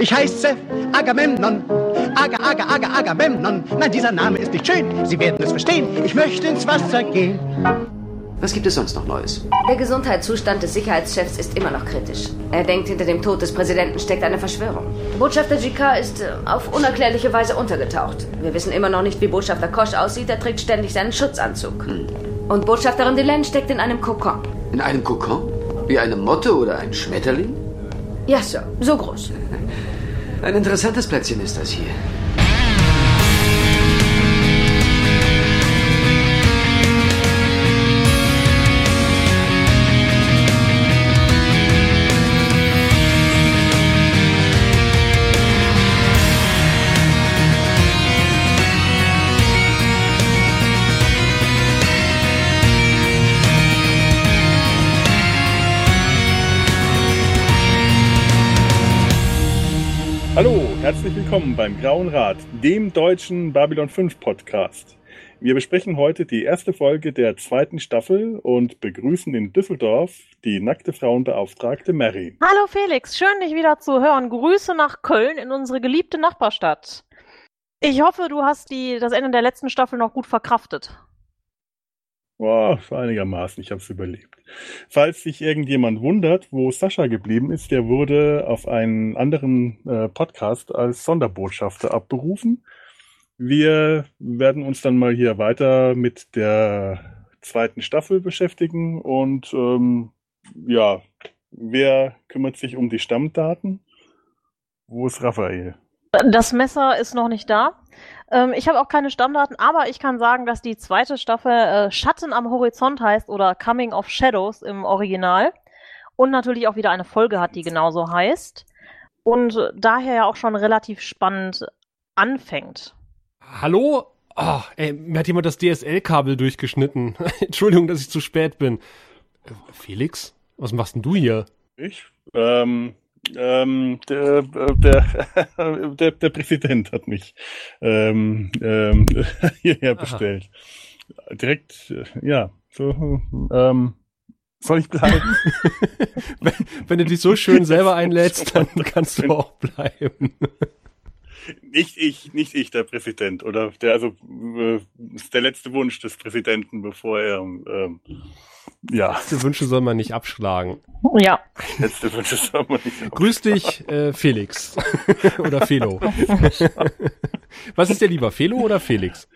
Ich heiße Agamemnon. Aga, Aga, Aga, Agamemnon. Nein, dieser Name ist nicht schön. Sie werden es verstehen. Ich möchte ins Wasser gehen. Was gibt es sonst noch Neues? Der Gesundheitszustand des Sicherheitschefs ist immer noch kritisch. Er denkt, hinter dem Tod des Präsidenten steckt eine Verschwörung. Botschafter GK ist äh, auf unerklärliche Weise untergetaucht. Wir wissen immer noch nicht, wie Botschafter Kosch aussieht. Er trägt ständig seinen Schutzanzug. Hm. Und Botschafterin Delenn steckt in einem Kokon. In einem Kokon? Wie eine Motte oder ein Schmetterling? Ja, Sir. So groß. Ein interessantes Plätzchen ist das hier. Herzlich willkommen beim Grauen Rat, dem deutschen Babylon 5 Podcast. Wir besprechen heute die erste Folge der zweiten Staffel und begrüßen in Düsseldorf die nackte Frauenbeauftragte Mary. Hallo Felix, schön dich wieder zu hören. Grüße nach Köln in unsere geliebte Nachbarstadt. Ich hoffe, du hast die, das Ende der letzten Staffel noch gut verkraftet. Boah, einigermaßen, ich habe es überlebt. Falls sich irgendjemand wundert, wo Sascha geblieben ist, der wurde auf einen anderen äh, Podcast als Sonderbotschafter abberufen. Wir werden uns dann mal hier weiter mit der zweiten Staffel beschäftigen und ähm, ja, wer kümmert sich um die Stammdaten? Wo ist Raphael? Das Messer ist noch nicht da. Ähm, ich habe auch keine Stammdaten, aber ich kann sagen, dass die zweite Staffel äh, Schatten am Horizont heißt oder Coming of Shadows im Original und natürlich auch wieder eine Folge hat, die genauso heißt und äh, daher ja auch schon relativ spannend anfängt. Hallo? Oh, ey, mir hat jemand das DSL-Kabel durchgeschnitten. Entschuldigung, dass ich zu spät bin. Äh, Felix, was machst denn du hier? Ich? Ähm, ähm, der, der, der, der, Präsident hat mich ähm, ähm, hierher Aha. bestellt. Direkt, ja, so, ähm, soll ich bleiben? wenn, wenn, du dich so schön selber einlädst, dann kannst du auch bleiben. Nicht ich, nicht ich, der Präsident, oder der, also, äh, ist der letzte Wunsch des Präsidenten, bevor er, ähm, ja. Letzte Wünsche soll man nicht abschlagen. Ja. Letzte Wünsche soll man nicht abschlagen. Grüß dich, äh, Felix. oder Felo. Was ist dir lieber, Felo oder Felix?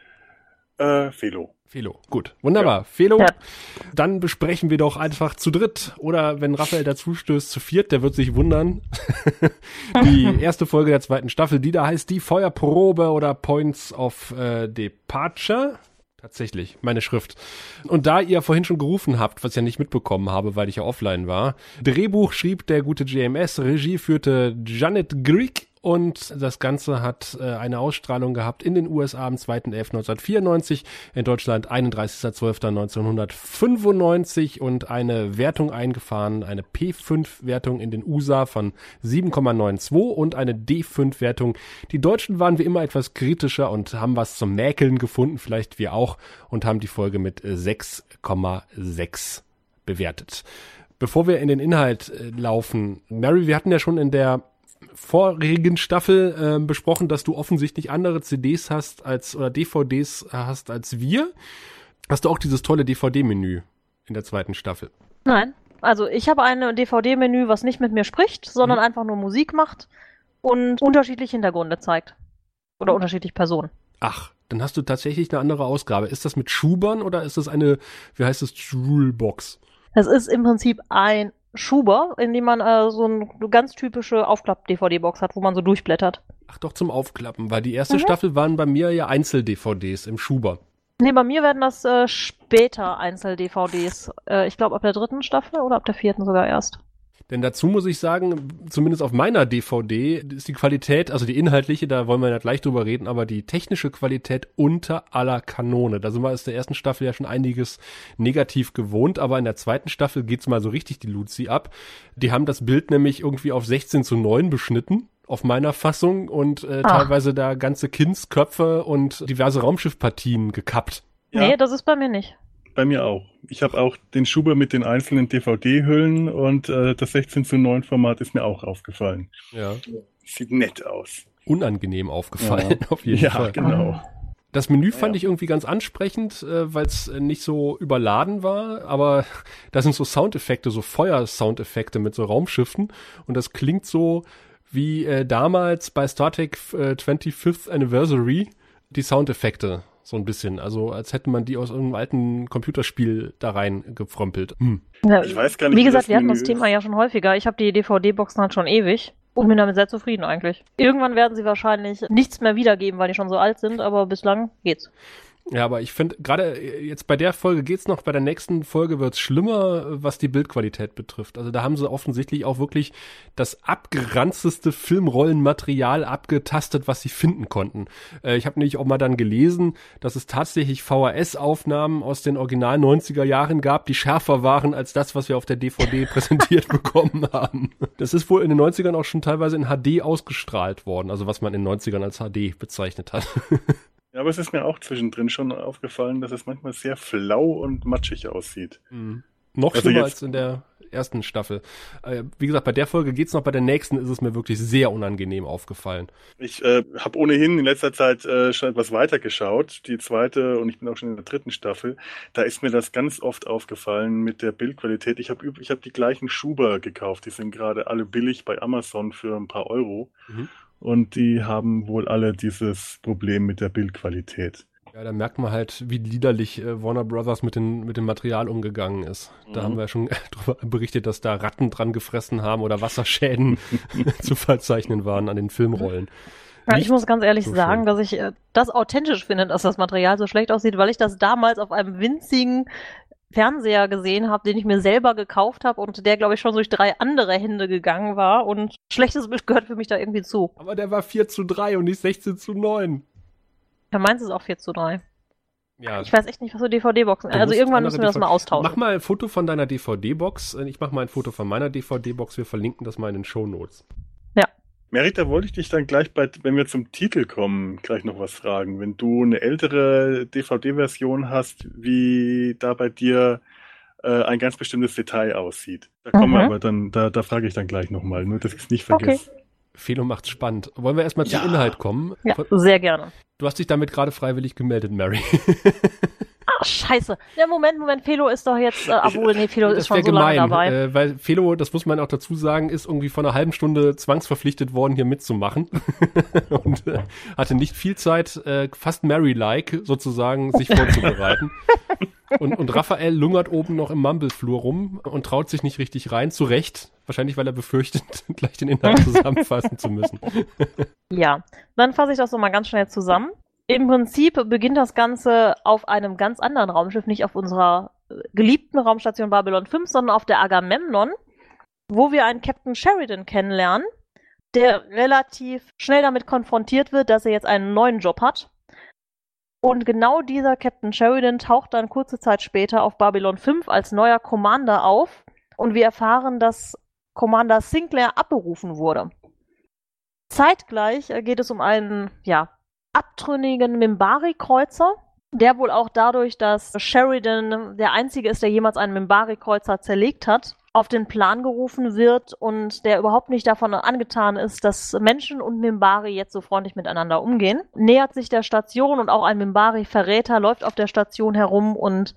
Äh, Felo. Felo, gut. Wunderbar. Ja. Felo, ja. dann besprechen wir doch einfach zu dritt. Oder wenn Raphael dazu stößt, zu viert, der wird sich wundern. die erste Folge der zweiten Staffel, die da heißt die Feuerprobe oder Points of äh, Departure. Tatsächlich, meine Schrift. Und da ihr vorhin schon gerufen habt, was ich ja nicht mitbekommen habe, weil ich ja offline war, Drehbuch schrieb der gute JMS, Regie führte Janet Greek und das Ganze hat äh, eine Ausstrahlung gehabt in den USA am 2.11.1994, in Deutschland 31.12.1995 und eine Wertung eingefahren, eine P5-Wertung in den USA von 7,92 und eine D5-Wertung. Die Deutschen waren wie immer etwas kritischer und haben was zum Mäkeln gefunden, vielleicht wir auch, und haben die Folge mit 6,6 bewertet. Bevor wir in den Inhalt äh, laufen, Mary, wir hatten ja schon in der vorigen Staffel äh, besprochen, dass du offensichtlich andere CDs hast als oder DVDs hast als wir. Hast du auch dieses tolle DVD-Menü in der zweiten Staffel? Nein. Also ich habe ein DVD-Menü, was nicht mit mir spricht, sondern mhm. einfach nur Musik macht und unterschiedliche Hintergründe zeigt. Oder unterschiedliche Personen. Ach, dann hast du tatsächlich eine andere Ausgabe. Ist das mit Schubern oder ist das eine, wie heißt es, Jewelbox? Es ist im Prinzip ein Schuber, in dem man äh, so eine ganz typische Aufklapp-DVD-Box hat, wo man so durchblättert. Ach doch, zum Aufklappen, weil die erste mhm. Staffel waren bei mir ja Einzel-DVDs im Schuber. Nee, bei mir werden das äh, später Einzel-DVDs. Äh, ich glaube ab der dritten Staffel oder ab der vierten sogar erst. Denn dazu muss ich sagen, zumindest auf meiner DVD ist die Qualität, also die inhaltliche, da wollen wir ja gleich drüber reden, aber die technische Qualität unter aller Kanone. Da sind wir aus der ersten Staffel ja schon einiges negativ gewohnt, aber in der zweiten Staffel geht's mal so richtig die Luzi ab. Die haben das Bild nämlich irgendwie auf 16 zu 9 beschnitten auf meiner Fassung und äh, ah. teilweise da ganze Kindsköpfe und diverse Raumschiffpartien gekappt. Ja. Nee, das ist bei mir nicht. Bei mir auch. Ich habe auch den Schuber mit den einzelnen DVD-Hüllen und äh, das 16 zu 9 Format ist mir auch aufgefallen. Ja. Sieht nett aus. Unangenehm aufgefallen, Ja. auf jeden ja, Fall. genau. Das Menü fand ich irgendwie ganz ansprechend, äh, weil es nicht so überladen war, aber da sind so Soundeffekte, so Feuer-Soundeffekte mit so Raumschiffen und das klingt so wie äh, damals bei Star Trek äh, 25th Anniversary die Soundeffekte so ein bisschen, also als hätte man die aus irgendeinem alten Computerspiel da rein gefrömpelt. Hm. Ja, Ich weiß gar nicht, Wie wie gesagt, wir hatten das Thema ja schon häufiger. Ich habe die DVD-Boxen halt schon ewig und bin damit sehr zufrieden eigentlich. Irgendwann werden sie wahrscheinlich nichts mehr wiedergeben, weil die schon so alt sind, aber bislang geht's. Ja, aber ich finde, gerade äh, jetzt bei der Folge geht's noch, bei der nächsten Folge wird's schlimmer, was die Bildqualität betrifft. Also da haben sie offensichtlich auch wirklich das abgeranzteste Filmrollenmaterial abgetastet, was sie finden konnten. Äh, ich habe nämlich auch mal dann gelesen, dass es tatsächlich VHS-Aufnahmen aus den Original 90er Jahren gab, die schärfer waren als das, was wir auf der DVD präsentiert bekommen haben. Das ist wohl in den 90ern auch schon teilweise in HD ausgestrahlt worden, also was man in den 90ern als HD bezeichnet hat. Ja, aber es ist mir auch zwischendrin schon aufgefallen, dass es manchmal sehr flau und matschig aussieht. Mhm. Noch Also schlimmer als in der ersten Staffel. Äh, wie gesagt, bei der Folge geht's noch, bei der nächsten ist es mir wirklich sehr unangenehm aufgefallen. Ich äh, habe ohnehin in letzter Zeit äh, schon etwas weiter geschaut, die zweite und ich bin auch schon in der dritten Staffel. Da ist mir das ganz oft aufgefallen mit der Bildqualität. Ich habe ich hab die gleichen Schuber gekauft, die sind gerade alle billig bei Amazon für ein paar Euro. Mhm. Und die haben wohl alle dieses Problem mit der Bildqualität. Ja, da merkt man halt, wie liederlich äh, Warner Brothers mit, den, mit dem Material umgegangen ist. Da Mhm. haben wir ja schon darüber berichtet, dass da Ratten dran gefressen haben oder Wasserschäden zu verzeichnen waren an den Filmrollen. Ja, ich muss ganz ehrlich so sagen, schön. dass ich äh, das authentisch finde, dass das Material so schlecht aussieht, weil ich das damals auf einem winzigen Fernseher gesehen habe, den ich mir selber gekauft habe und der, glaube ich, schon durch drei andere Hände gegangen war und schlechtes Bild gehört für mich da irgendwie zu. Aber der war 4 zu 3 und nicht 16 zu 9. Ja, meins ist auch 4 zu 3. Ja, Ich weiß echt nicht, was so DVD-Boxen Also irgendwann müssen wir das DVD mal austauschen. Mach mal ein Foto von deiner DVD-Box. Ich mach mal ein Foto von meiner DVD-Box. Wir verlinken das mal in den Shownotes. Merit, da wollte ich dich dann gleich bei, wenn wir zum Titel kommen, gleich noch was fragen. Wenn du eine ältere DVD-Version hast, wie da bei dir äh, ein ganz bestimmtes Detail aussieht. Da kommen wir Mhm. aber dann, da, da frage ich dann gleich nochmal, nur dass ich es nicht Okay. vergesse. Felo macht's spannend. Wollen wir erstmal zum Ja. Inhalt kommen? Ja, Von- sehr gerne. Du hast dich damit gerade freiwillig gemeldet, Mary. Scheiße. Ja, Moment, Moment, Felo ist doch jetzt, äh, obwohl, nee, Felo ist schon so lange gemein, dabei. äh, weil Felo, das muss man auch dazu sagen, ist irgendwie vor einer halben Stunde zwangsverpflichtet worden, hier mitzumachen und äh, hatte nicht viel Zeit, äh, fast Mary-like sozusagen, sich vorzubereiten. Und, und Raphael lungert oben noch im Mumbleflur rum und traut sich nicht richtig rein, zu Recht. Wahrscheinlich, weil er befürchtet, gleich den Inhalt zusammenfassen zu müssen. Ja, dann fasse ich das so mal ganz schnell zusammen. Im Prinzip beginnt das Ganze auf einem ganz anderen Raumschiff, nicht auf unserer äh, geliebten Raumstation Babylon 5, sondern auf der Agamemnon, wo wir einen Captain Sheridan kennenlernen, der relativ schnell damit konfrontiert wird, dass er jetzt einen neuen Job hat. Und genau dieser Captain Sheridan taucht dann kurze Zeit später auf Babylon 5 als neuer Commander auf und wir erfahren, dass Commander Sinclair abberufen wurde. Zeitgleich äh, geht es um einen, ja, abtrünnigen Mimbari-Kreuzer, der wohl auch dadurch, dass Sheridan der einzige ist, der jemals einen Mimbari-Kreuzer zerlegt hat, auf den Plan gerufen wird und der überhaupt nicht davon angetan ist, dass Menschen und Mimbari jetzt so freundlich miteinander umgehen. Nähert sich der Station und auch ein Mimbari-Verräter läuft auf der Station herum und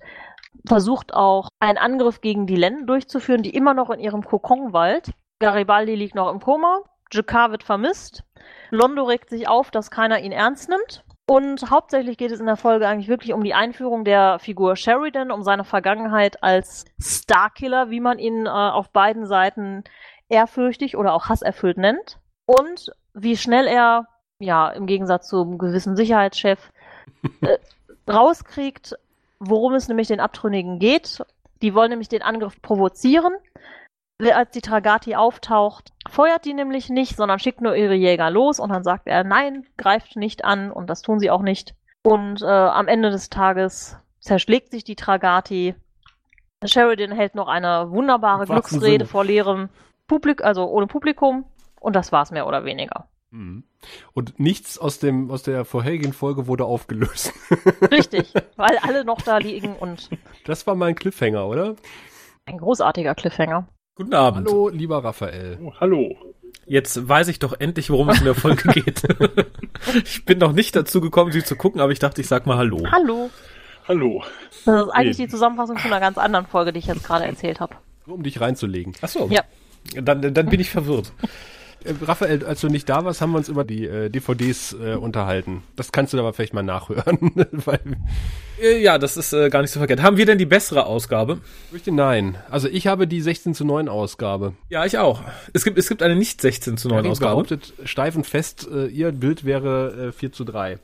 versucht auch einen Angriff gegen die Len durchzuführen, die immer noch in ihrem Kokonwald. Garibaldi liegt noch im Koma, Jakar wird vermisst, Londo regt sich auf, dass keiner ihn ernst nimmt. Und hauptsächlich geht es in der Folge eigentlich wirklich um die Einführung der Figur Sheridan, um seine Vergangenheit als Starkiller, wie man ihn äh, auf beiden Seiten ehrfürchtig oder auch hasserfüllt nennt. Und wie schnell er, ja, im Gegensatz zum gewissen Sicherheitschef, äh, rauskriegt, worum es nämlich den Abtrünnigen geht. Die wollen nämlich den Angriff provozieren. Als die Tragati auftaucht, feuert die nämlich nicht, sondern schickt nur ihre Jäger los und dann sagt er, nein, greift nicht an und das tun sie auch nicht. Und äh, am Ende des Tages zerschlägt sich die Tragati. Sheridan hält noch eine wunderbare Im wahrsten Glücksrede vor leerem Publikum, also ohne Publikum und das war's mehr oder weniger. Mhm. Und nichts aus dem aus der vorherigen Folge wurde aufgelöst. Richtig, weil alle noch da liegen und Das war mein Cliffhanger, oder? ein großartiger Cliffhanger. Guten Abend. Hallo, lieber Raphael. Oh, hallo. Jetzt weiß ich doch endlich, worum es in der Folge geht. ich bin noch nicht dazu gekommen, sie zu gucken, aber ich dachte, ich sag mal Hallo. Hallo. Hallo. Das ist eigentlich Nee. die Zusammenfassung von einer ganz anderen Folge, die ich jetzt gerade erzählt habe. Nur um dich reinzulegen. Ach so. Ja. Dann, dann bin ich verwirrt. Äh, Raphael, als du nicht da warst, haben wir uns über die äh, DVDs äh, unterhalten. Das kannst du aber vielleicht mal nachhören. Weil, Äh, Ja, das ist äh, gar nicht so verkehrt. Haben wir denn die bessere Ausgabe? fürchte nein. Also ich habe die 16 zu 9 Ausgabe. Ja, ich auch. Es gibt, es gibt eine nicht 16 zu 9 Karin Ausgabe. behauptet steif und fest, äh, ihr Bild wäre äh, 4 zu 3.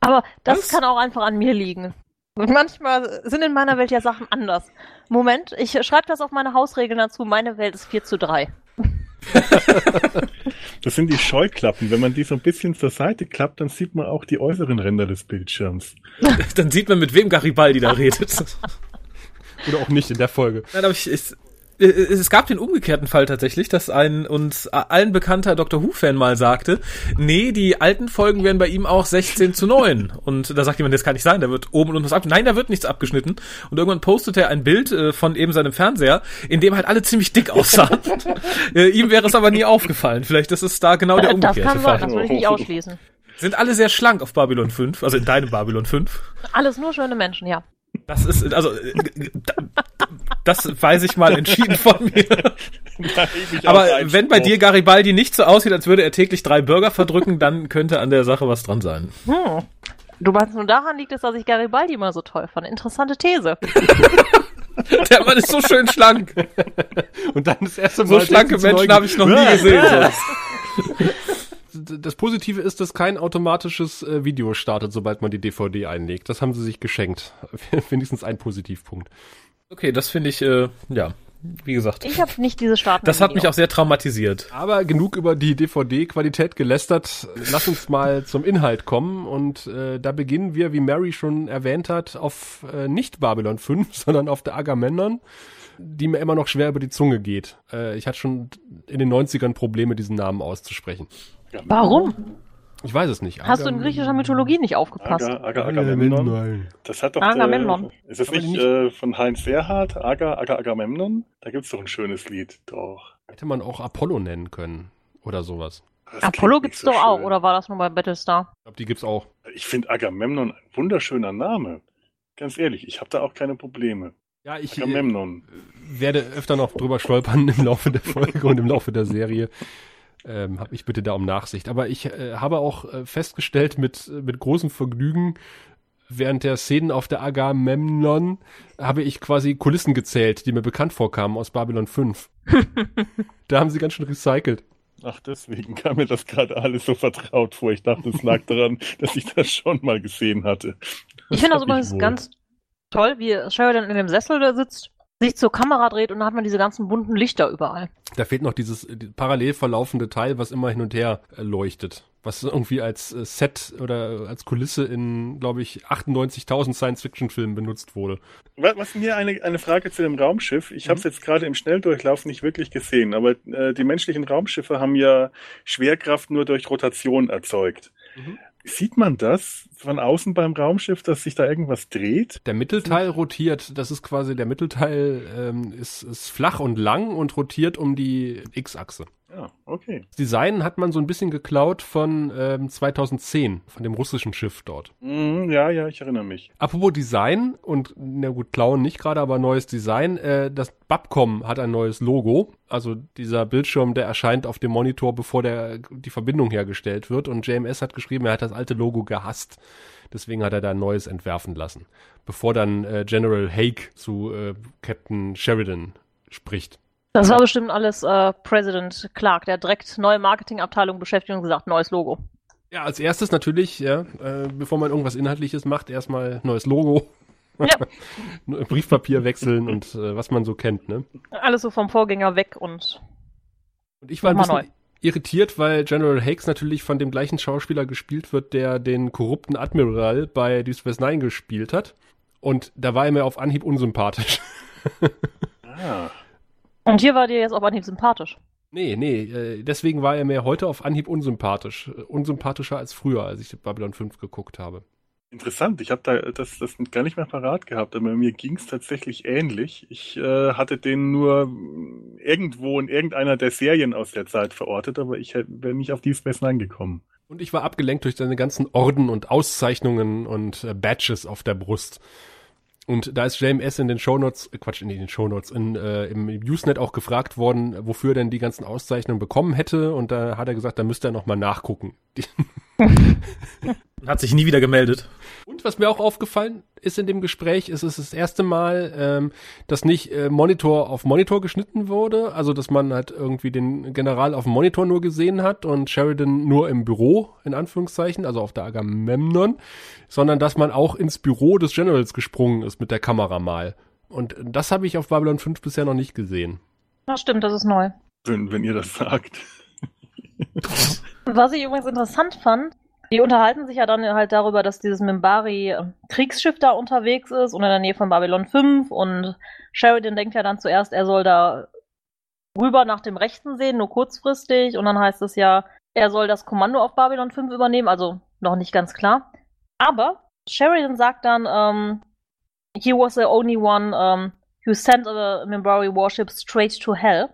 Aber das Was? kann auch einfach an mir liegen. Und manchmal sind in meiner Welt ja Sachen anders. Moment, ich schreibe das auf meine Hausregeln dazu. Meine Welt ist 4 zu 3. Das sind die Scheuklappen. Wenn man die so ein bisschen zur Seite klappt, dann sieht man auch die äußeren Ränder des Bildschirms. Dann sieht man, mit wem Garibaldi da redet. Oder auch nicht in der Folge. Nein, aber ich, äh, es gab den umgekehrten Fall tatsächlich, dass ein uns allen bekannter Doctor Who-Fan mal sagte, nee, die alten Folgen wären bei ihm auch 16 zu 9. Und da sagt jemand, das kann nicht sein, da wird oben und unten was abgeschnitten. Nein, da wird nichts abgeschnitten. Und irgendwann postete er ein Bild äh, von eben seinem Fernseher, in dem halt alle ziemlich dick aussahen. äh, ihm wäre es aber nie aufgefallen. Vielleicht ist es da genau der Äh, das umgekehrte kann sein, Fall. das würde ich nicht ausschließen. Sind alle sehr schlank auf Babylon 5, also in deinem Babylon 5. Alles nur schöne Menschen, ja. Das ist, also, äh, das weiß ich mal entschieden von mir. Aber wenn bei dir Garibaldi nicht so aussieht, als würde er täglich drei Burger verdrücken, dann könnte an der Sache was dran sein. Hm. Du meinst nur daran liegt es, dass ich Garibaldi mal so toll fand. Interessante These. Der Mann ist so schön schlank. Und dann das erste So Mal schlanke 16 zu 9 Menschen habe ich noch nie gesehen. Das Positive ist, dass kein automatisches äh, Video startet, sobald man die DVD einlegt. Das haben sie sich geschenkt. Wenigstens ein Positivpunkt. Okay, das finde ich, äh, ja, wie gesagt. Ich habe nicht diese Starten. Das hat mich auch sehr traumatisiert. Aber genug über die DVD-Qualität gelästert. Lass uns mal zum Inhalt kommen. Und äh, da beginnen wir, wie Mary schon erwähnt hat, auf äh, nicht Babylon 5, sondern auf der Agamemnon, die mir immer noch schwer über die Zunge geht. Äh, ich hatte schon in den 90ern Probleme, diesen Namen auszusprechen. Warum? Ich weiß es nicht. Hast du in griechischer Mythologie nicht aufgepasst? Aga, Aga, Agamemnon. Das hat doch Agamemnon. Der, ist das nicht, nicht- äh, von Heinz Erhardt? Aga, Aga, Agamemnon? Da gibt's doch ein schönes Lied. Doch. Hätte man auch Apollo nennen können. Oder sowas. Das Apollo gibt's so doch auch, schön. oder war das nur bei Battlestar? Ich glaube, die gibt's auch. Ich finde Agamemnon ein wunderschöner Name. Ganz ehrlich, ich habe da auch keine Probleme. Ja, ich äh, Agamemnon. werde öfter noch drüber stolpern im Laufe der Folge und im Laufe der Serie. Ähm, hab ich bitte da um Nachsicht. Aber ich äh, habe auch äh, festgestellt mit, mit großem Vergnügen, während der Szenen auf der Agamemnon habe ich quasi Kulissen gezählt, die mir bekannt vorkamen aus Babylon 5. da haben sie ganz schön recycelt. Ach, deswegen kam mir das gerade alles so vertraut vor. Ich dachte, es lag daran, dass ich das schon mal gesehen hatte. Ich finde das übrigens ganz toll, wie Sheridan in dem Sessel da sitzt, sich zur Kamera dreht und dann hat man diese ganzen bunten Lichter überall. Da fehlt noch dieses die- parallel verlaufende Teil, was immer hin und her äh, leuchtet. Was irgendwie als äh, Set oder als Kulisse in, glaube ich, 98.000 Science-Fiction-Filmen benutzt wurde. Was, was mir eine, eine Frage zu dem Raumschiff. Ich habe es jetzt gerade im Schnelldurchlauf nicht wirklich gesehen, aber äh, die menschlichen Raumschiffe haben ja Schwerkraft nur durch Rotation erzeugt. Mhm. Sieht man das von außen beim Raumschiff, dass sich da irgendwas dreht? Der Mittelteil rotiert, das ist quasi, der Mittelteil ähm, ist, ist flach und lang und rotiert um die X-Achse. Ja, okay. Das Design hat man so ein bisschen geklaut von ähm, 2010, von dem russischen Schiff dort. Mhm, ja, ja, ich erinnere mich. Apropos Design und na gut, klauen nicht gerade, aber neues Design. Äh, das Babcom hat ein neues Logo. Also dieser Bildschirm, der erscheint auf dem Monitor, bevor der, die Verbindung hergestellt wird. Und JMS hat geschrieben, er hat das alte Logo gehasst. Deswegen hat er da ein neues entwerfen lassen. Bevor dann äh, General Haig zu äh, Captain Sheridan spricht. Das war bestimmt alles äh, President Clark, der direkt neue Marketingabteilung beschäftigt und gesagt, neues Logo. Ja, als erstes natürlich, ja, äh, bevor man irgendwas Inhaltliches macht, erstmal neues Logo. Ja. Briefpapier wechseln und äh, was man so kennt, ne? Alles so vom Vorgänger weg und Und ich war ein bisschen irritiert, weil General Hakes natürlich von dem gleichen Schauspieler gespielt wird, der den korrupten Admiral bei Deep Space Nine gespielt hat. Und da war er mir auf Anhieb unsympathisch. Ah, und hier war dir jetzt auf Anhieb sympathisch. Nee, nee, äh, deswegen war er mir heute auf Anhieb unsympathisch. Äh, Unsympathischer als früher, als ich Babylon 5 geguckt habe. Interessant, ich habe da das, das gar nicht mehr parat gehabt, aber mir ging es tatsächlich ähnlich. Ich äh, hatte den nur irgendwo in irgendeiner der Serien aus der Zeit verortet, aber ich wäre nicht auf die Space Nine gekommen. Und ich war abgelenkt durch seine ganzen Orden und Auszeichnungen und äh, Badges auf der Brust. Und da ist JMS in den Shownotes, äh, Quatsch, in den Shownotes, in, äh, im Usenet auch gefragt worden, wofür er denn die ganzen Auszeichnungen bekommen hätte. Und da hat er gesagt, da müsste er nochmal nachgucken. Hat sich nie wieder gemeldet. Und was mir auch aufgefallen ist in dem Gespräch, ist es das erste Mal, ähm, dass nicht äh, Monitor auf Monitor geschnitten wurde, also dass man halt irgendwie den General auf dem Monitor nur gesehen hat und Sheridan nur im Büro, in Anführungszeichen, also auf der Agamemnon, sondern dass man auch ins Büro des Generals gesprungen ist mit der Kamera mal. Und das habe ich auf Babylon 5 bisher noch nicht gesehen. Das stimmt, das ist neu. Wenn, wenn ihr das sagt. Was ich übrigens interessant fand, die unterhalten sich ja dann halt darüber, dass dieses Mimbari äh, Kriegsschiff da unterwegs ist und in der Nähe von Babylon 5 und Sheridan denkt ja dann zuerst, er soll da rüber nach dem Rechten sehen, nur kurzfristig und dann heißt es ja, er soll das Kommando auf Babylon 5 übernehmen, also noch nicht ganz klar. Aber Sheridan sagt dann, um, he was the only one um, who sent a Mimbari warship straight to hell.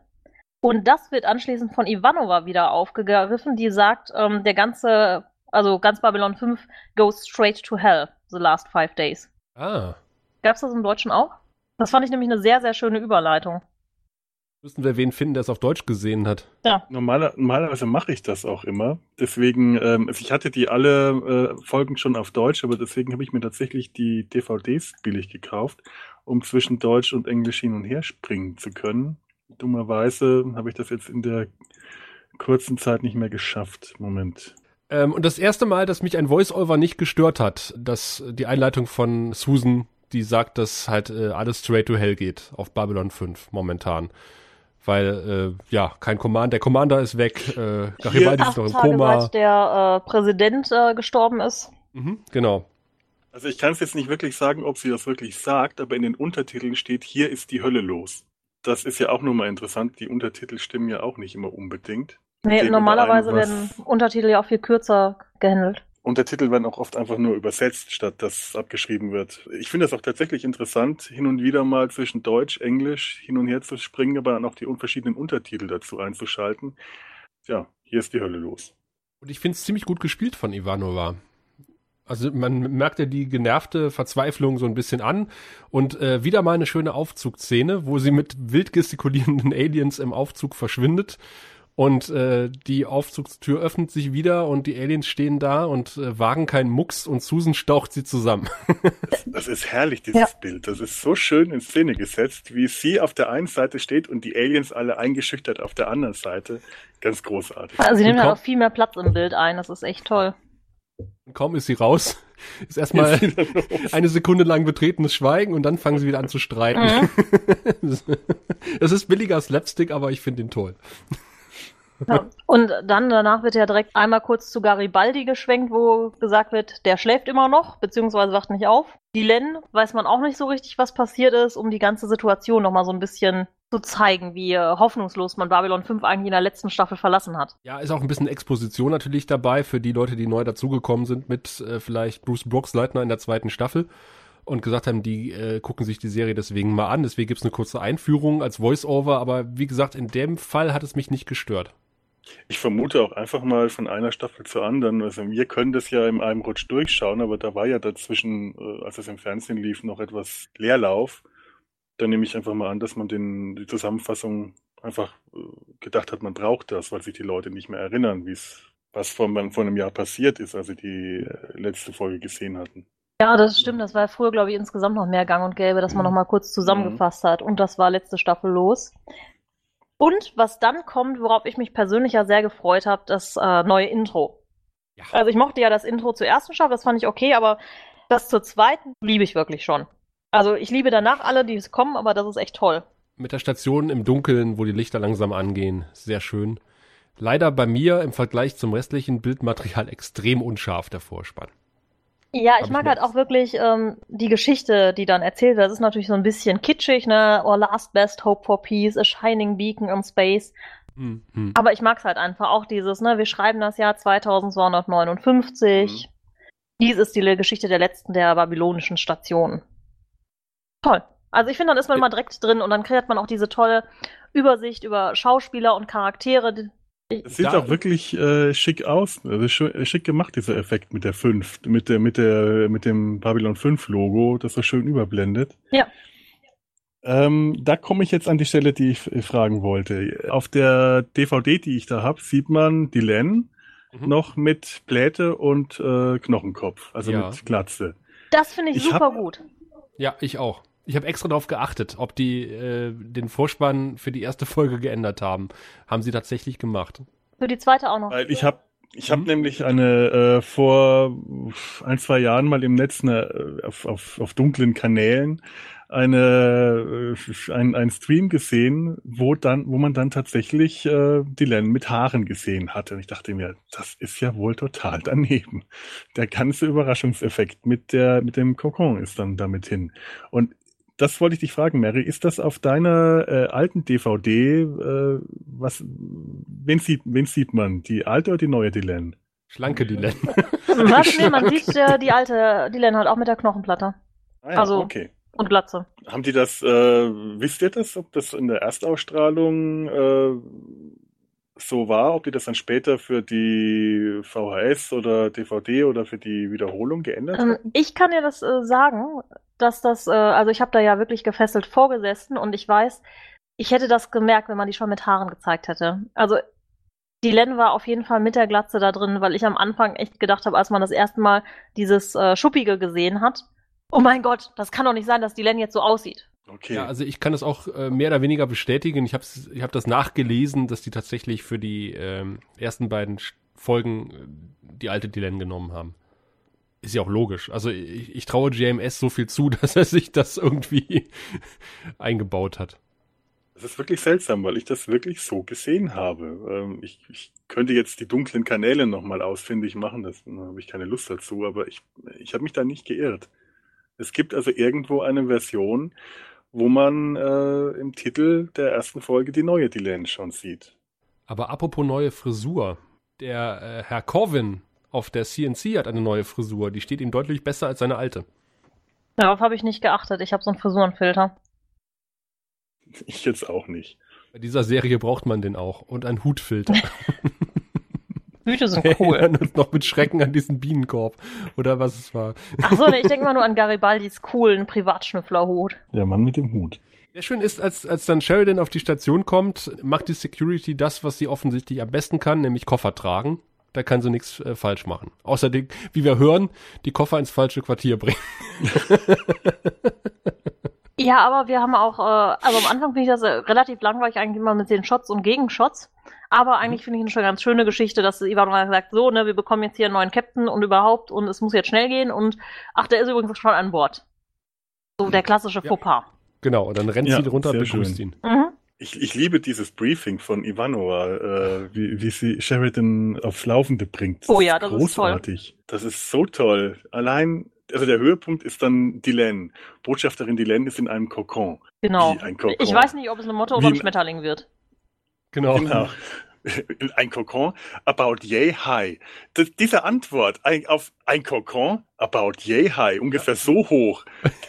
Und das wird anschließend von Ivanova wieder aufgegriffen, die sagt, um, der ganze also ganz Babylon 5 goes straight to hell, the last five days. Ah. Gab's das im Deutschen auch? Das fand ich nämlich eine sehr, sehr schöne Überleitung. Müssen wir wen finden, der es auf Deutsch gesehen hat? Ja. Normaler, normalerweise mache ich das auch immer. Deswegen, ähm, also ich hatte die alle äh, Folgen schon auf Deutsch, aber deswegen habe ich mir tatsächlich die DVDs billig gekauft, um zwischen Deutsch und Englisch hin und her springen zu können. Dummerweise habe ich das jetzt in der kurzen Zeit nicht mehr geschafft. Moment. Ähm, und das erste Mal, dass mich ein Voice-Over nicht gestört hat, dass die Einleitung von Susan, die sagt, dass halt äh, alles straight to hell geht auf Babylon 5 momentan. Weil, äh, ja, kein Command, der Commander ist weg, äh, Garibaldi ist noch im Tage Koma. Seit der äh, Präsident äh, gestorben ist. Mhm, genau. Also ich kann es jetzt nicht wirklich sagen, ob sie das wirklich sagt, aber in den Untertiteln steht, hier ist die Hölle los. Das ist ja auch nochmal interessant, die Untertitel stimmen ja auch nicht immer unbedingt. Nee, normalerweise werden Untertitel ja auch viel kürzer gehandelt. Untertitel werden auch oft einfach nur übersetzt, statt dass abgeschrieben wird. Ich finde das auch tatsächlich interessant, hin und wieder mal zwischen Deutsch, Englisch hin und her zu springen, aber dann auch die verschiedenen Untertitel dazu einzuschalten. Ja, hier ist die Hölle los. Und ich finde es ziemlich gut gespielt von Ivanova. Also man merkt ja die genervte Verzweiflung so ein bisschen an und äh, wieder mal eine schöne Aufzugszene, wo sie mit wild gestikulierenden Aliens im Aufzug verschwindet und äh, die Aufzugstür öffnet sich wieder und die Aliens stehen da und äh, wagen keinen Mucks und Susan staucht sie zusammen. das ist herrlich, dieses ja. Bild. Das ist so schön in Szene gesetzt, wie sie auf der einen Seite steht und die Aliens alle eingeschüchtert auf der anderen Seite. Ganz großartig. Also sie nehmen ja auch viel mehr Platz im Bild ein. Das ist echt toll. Und kaum ist sie raus, ist erstmal eine Sekunde lang betretenes Schweigen und dann fangen sie wieder an zu streiten. Mhm. das ist billiger Slapstick, aber ich finde ihn toll. Und dann danach wird ja direkt einmal kurz zu Garibaldi geschwenkt, wo gesagt wird, der schläft immer noch, beziehungsweise wacht nicht auf. Die Len weiß man auch nicht so richtig, was passiert ist, um die ganze Situation nochmal so ein bisschen zu zeigen, wie äh, hoffnungslos man Babylon 5 eigentlich in der letzten Staffel verlassen hat. Ja, ist auch ein bisschen Exposition natürlich dabei für die Leute, die neu dazugekommen sind mit äh, vielleicht Bruce Brooks Leitner in der zweiten Staffel und gesagt haben, die äh, gucken sich die Serie deswegen mal an. Deswegen gibt's eine kurze Einführung als Voice-Over, aber wie gesagt, in dem Fall hat es mich nicht gestört. Ich vermute auch einfach mal von einer Staffel zur anderen. Also wir können das ja in einem Rutsch durchschauen, aber da war ja dazwischen, äh, als es im Fernsehen lief, noch etwas Leerlauf. Da nehme ich einfach mal an, dass man den, die Zusammenfassung einfach äh, gedacht hat, man braucht das, weil sich die Leute nicht mehr erinnern, wie es was vor, vor einem Jahr passiert ist, als sie die äh, letzte Folge gesehen hatten. Ja, das stimmt. Das war früher, glaube ich, insgesamt noch mehr Gang und Gäbe, dass man mhm. noch mal kurz zusammengefasst hat. Und das war letzte Staffel los. Und was dann kommt, worauf ich mich persönlich ja sehr gefreut habe, das äh, neue Intro. Ja. Also ich mochte ja das Intro zur ersten Staffel, das fand ich okay, aber das zur zweiten liebe ich wirklich schon. Also ich liebe danach alle, die es kommen, aber das ist echt toll. Mit der Station im Dunkeln, wo die Lichter langsam angehen, sehr schön. Leider bei mir im Vergleich zum restlichen Bildmaterial extrem unscharf der Vorspann. Ja, ich mag ich halt auch wirklich ähm, die Geschichte, die dann erzählt wird. Das ist natürlich so ein bisschen kitschig, ne? Or Last Best Hope for Peace, A Shining Beacon in Space. Hm, hm. Aber ich mag's halt einfach auch dieses, ne, wir schreiben das Jahr 2259. Dies ist die Geschichte der letzten der babylonischen Stationen. Toll. Also ich finde, dann ist man mal direkt drin und dann kriegt man auch diese tolle Übersicht über Schauspieler und Charaktere. Es sieht auch wirklich äh, schick aus. Also schick gemacht, dieser Effekt mit der 5, mit der, mit der, mit dem Babylon 5 Logo, das so schön überblendet. Ja. Ähm, da komme ich jetzt an die Stelle, die ich fragen wollte. Auf der DVD, die ich da habe, sieht man die Len Mhm. noch mit Pläte und äh, Knochenkopf, also Ja. mit Glatze. Das finde ich, Ich super hab- gut. Ja, ich auch. Ich habe extra darauf geachtet, ob die äh, den Vorspann für die erste Folge geändert haben. Haben sie tatsächlich gemacht. Für die zweite auch noch. Weil ich habe ich hab Mhm. nämlich eine äh, vor ein, zwei Jahren mal im Netz eine, äh, auf, auf, auf dunklen Kanälen eine äh, ein, ein Stream gesehen, wo dann, wo man dann tatsächlich äh, Dylan mit Haaren gesehen hatte. Und ich dachte mir, das ist ja wohl total daneben. Der ganze Überraschungseffekt mit der mit dem Kokon ist dann damit hin. Und das wollte ich dich fragen, Mary. Ist das auf deiner äh, alten DVD, äh, was, wen sieht, wen sieht man? Die alte oder die neue Dylan? Schlanke die Len. Was? Nee, man sieht äh, die alte, die Len halt auch mit der Knochenplatte Ah ja, Also- okay. und Glatze. Haben die das, äh, wisst ihr das, ob das in der Erstausstrahlung äh, so war, ob die das dann später für die VHS oder DVD oder für die Wiederholung geändert Ähm, haben? ich kann dir das äh, sagen, dass das, äh, also ich habe da ja wirklich gefesselt vorgesessen und ich weiß, ich hätte das gemerkt, wenn man die schon mit Haaren gezeigt hätte. Also die Len war auf jeden Fall mit der Glatze da drin, weil ich am Anfang echt gedacht habe, als man das erste Mal dieses äh, Schuppige gesehen hat, oh mein Gott, das kann doch nicht sein, dass die Len jetzt so aussieht. Okay. Ja, also ich kann das auch äh, mehr oder weniger bestätigen. Ich habe ich hab das nachgelesen, dass die tatsächlich für die ähm, ersten beiden Folgen äh, die alte Dylan genommen haben. Ist ja auch logisch. Also ich, ich traue JMS so viel zu, dass er sich das irgendwie eingebaut hat. Das ist wirklich seltsam, weil ich das wirklich so gesehen habe. Ähm, ich, ich könnte jetzt die dunklen Kanäle nochmal ausfindig machen, das da habe ich keine Lust dazu, aber ich, ich habe mich da nicht geirrt. Es gibt also irgendwo eine Version, wo man äh, im Titel der ersten Folge die neue Dylan schon sieht. Aber apropos neue Frisur. Der äh, Herr Corwin auf der CNC hat eine neue Frisur. Die steht ihm deutlich besser als seine alte. Darauf habe ich nicht geachtet. Ich habe so einen Frisurenfilter. Ich jetzt auch nicht. Bei dieser Serie braucht man den auch. Und einen Hutfilter. Hüte sind Wir cool. erinnern uns noch mit Schrecken an diesen Bienenkorb. Oder was es war. Achso, nee, ich denke mal nur an Garibaldis coolen Privatschnüfflerhut. Der Mann mit dem Hut. Sehr schön ist, als, als dann Sheridan auf die Station kommt, macht die Security das, was sie offensichtlich am besten kann, nämlich Koffer tragen. Da kann sie nichts äh, falsch machen. Außerdem, wie wir hören, die Koffer ins falsche Quartier bringen. Ja, aber wir haben auch, äh, also am Anfang finde ich das äh, relativ langweilig eigentlich immer mit den Shots und Gegenshots. Aber eigentlich finde ich eine schon ganz schöne Geschichte, dass Ivan mal sagt, so, ne, wir bekommen jetzt hier einen neuen Captain und überhaupt und es muss jetzt schnell gehen und ach, der ist übrigens schon an Bord. So der klassische Ja. Fauxpas. Genau, und dann rennt Ja, sie runter und begrüßt schön. ihn. Mhm. Ich, ich liebe dieses Briefing von Ivanova, äh, wie, wie sie Sheridan aufs Laufende bringt. Oh ja, das ist großartig. Das ist so toll. Allein, also der Höhepunkt ist dann Dylan. Botschafterin Dylan ist in einem Kokon. Genau. Ein Kokon. Ich weiß nicht, ob es eine Motte Wie oder ein- Schmetterling wird. Genau. Genau. Ein Kokon about yay high. Das, diese Antwort ein, auf ein Kokon about yay high, ungefähr so hoch,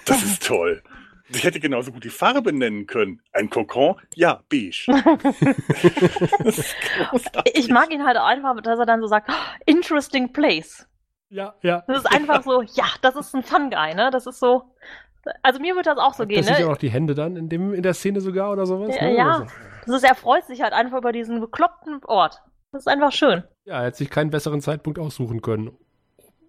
das ist toll. Sie hätte genauso gut die Farbe nennen können. Ein Kokon, ja, beige. das. Ich mag ihn halt einfach, dass er dann so sagt, "Oh, interesting place. Ja, ja. Das ist einfach so, ja, das ist ein Fun Guy, ne? Das ist so. Also mir wird das auch so Das gehen, sind ja ne? auch die Hände dann in, dem, in der Szene sogar oder sowas. Ja, ne? ja. Also, Das ist, er freut sich halt einfach über diesen bekloppten Ort. Das ist einfach schön. ja, er hat sich keinen besseren Zeitpunkt aussuchen können,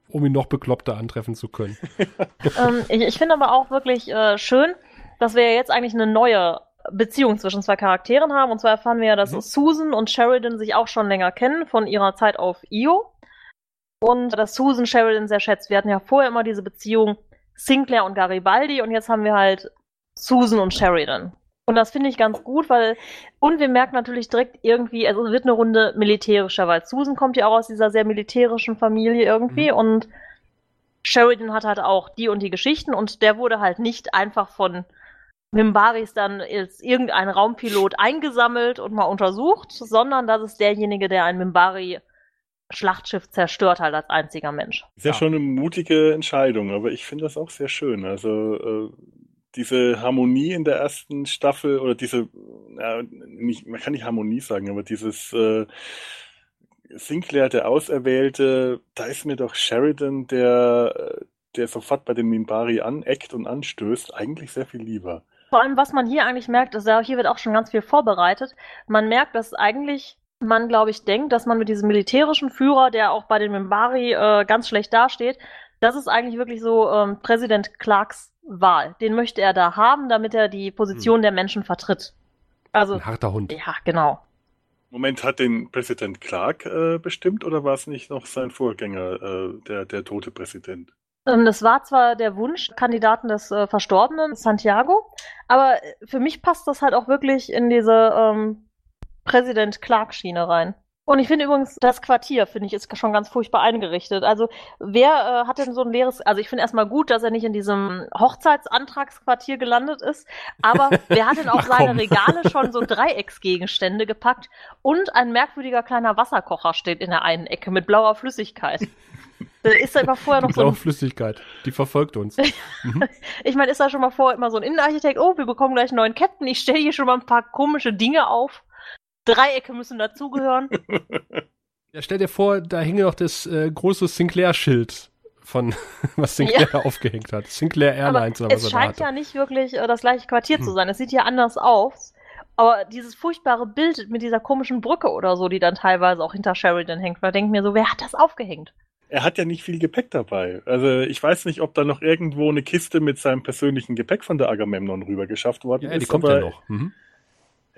um ihn noch bekloppter antreffen zu können. ähm, ich ich finde aber auch wirklich äh, schön, dass wir jetzt eigentlich eine neue Beziehung zwischen zwei Charakteren haben. Und zwar erfahren wir ja, dass Mhm. Susan und Sheridan sich auch schon länger kennen von ihrer Zeit auf Io. Und dass Susan Sheridan sehr schätzt. Wir hatten ja vorher immer diese Beziehung Sinclair und Garibaldi und jetzt haben wir halt Susan und Sheridan. Und das finde ich ganz gut, weil, und wir merken natürlich direkt irgendwie, also es wird eine Runde militärischer, weil Susan kommt ja auch aus dieser sehr militärischen Familie irgendwie Mhm. und Sheridan hat halt auch die und die Geschichten und der wurde halt nicht einfach von Mimbaris dann als irgendein Raumpilot eingesammelt und mal untersucht, sondern das ist derjenige, der ein Mimbari Schlachtschiff zerstört halt als einziger Mensch. Ist ja, schon eine mutige Entscheidung, aber ich finde das auch sehr schön. Also äh, diese Harmonie in der ersten Staffel oder diese, ja, nicht, man kann nicht Harmonie sagen, aber dieses äh, Sinclair, der Auserwählte, da ist mir doch Sheridan, der, der sofort bei den Mimbari aneckt und anstößt, eigentlich sehr viel lieber. Vor allem, was man hier eigentlich merkt, ist ja, hier wird auch schon ganz viel vorbereitet. Man merkt, dass eigentlich man, glaube ich, denkt, dass man mit diesem militärischen Führer, der auch bei den Mimbari äh, ganz schlecht dasteht, das ist eigentlich wirklich so ähm, Präsident Clarks Wahl. Den möchte er da haben, damit er die Position hm. der Menschen vertritt. Also ein harter Hund. Ja, genau. Moment, hat den Präsident Clark äh, bestimmt oder war es nicht noch sein Vorgänger, äh, der, der tote Präsident? Ähm, das war zwar der Wunsch Kandidaten des äh, Verstorbenen, Santiago, aber für mich passt das halt auch wirklich in diese ähm, Präsident Clark-Schiene rein. Und ich finde übrigens, das Quartier, finde ich, ist schon ganz furchtbar eingerichtet. Also, wer äh, hat denn so ein leeres, also ich finde erstmal gut, dass er nicht in diesem Hochzeitsantragsquartier gelandet ist, aber wer hat denn auf seine Regale schon so Dreiecksgegenstände gepackt und ein merkwürdiger kleiner Wasserkocher steht in der einen Ecke mit blauer Flüssigkeit? Da ist da immer vorher noch Die so blaue Flüssigkeit, die verfolgt uns. Mhm. ich meine, ist da schon mal vorher immer so ein Innenarchitekt, oh, wir bekommen gleich einen neuen Captain, ich stelle hier schon mal ein paar komische Dinge auf. Dreiecke müssen dazugehören. Ja, stell dir vor, da hinge noch das äh, große Sinclair-Schild von was Sinclair ja. aufgehängt hat. Sinclair Airlines aber oder was Es scheint ja nicht wirklich äh, das gleiche Quartier hm. zu sein. Es sieht ja anders aus. Aber dieses furchtbare Bild mit dieser komischen Brücke oder so, die dann teilweise auch hinter Sheridan hängt, da denkt mir so, wer hat das aufgehängt? Er hat ja nicht viel Gepäck dabei. Also ich weiß nicht, ob da noch irgendwo eine Kiste mit seinem persönlichen Gepäck von der Agamemnon rüber geschafft worden ja, ist. Die kommt ja noch. Mhm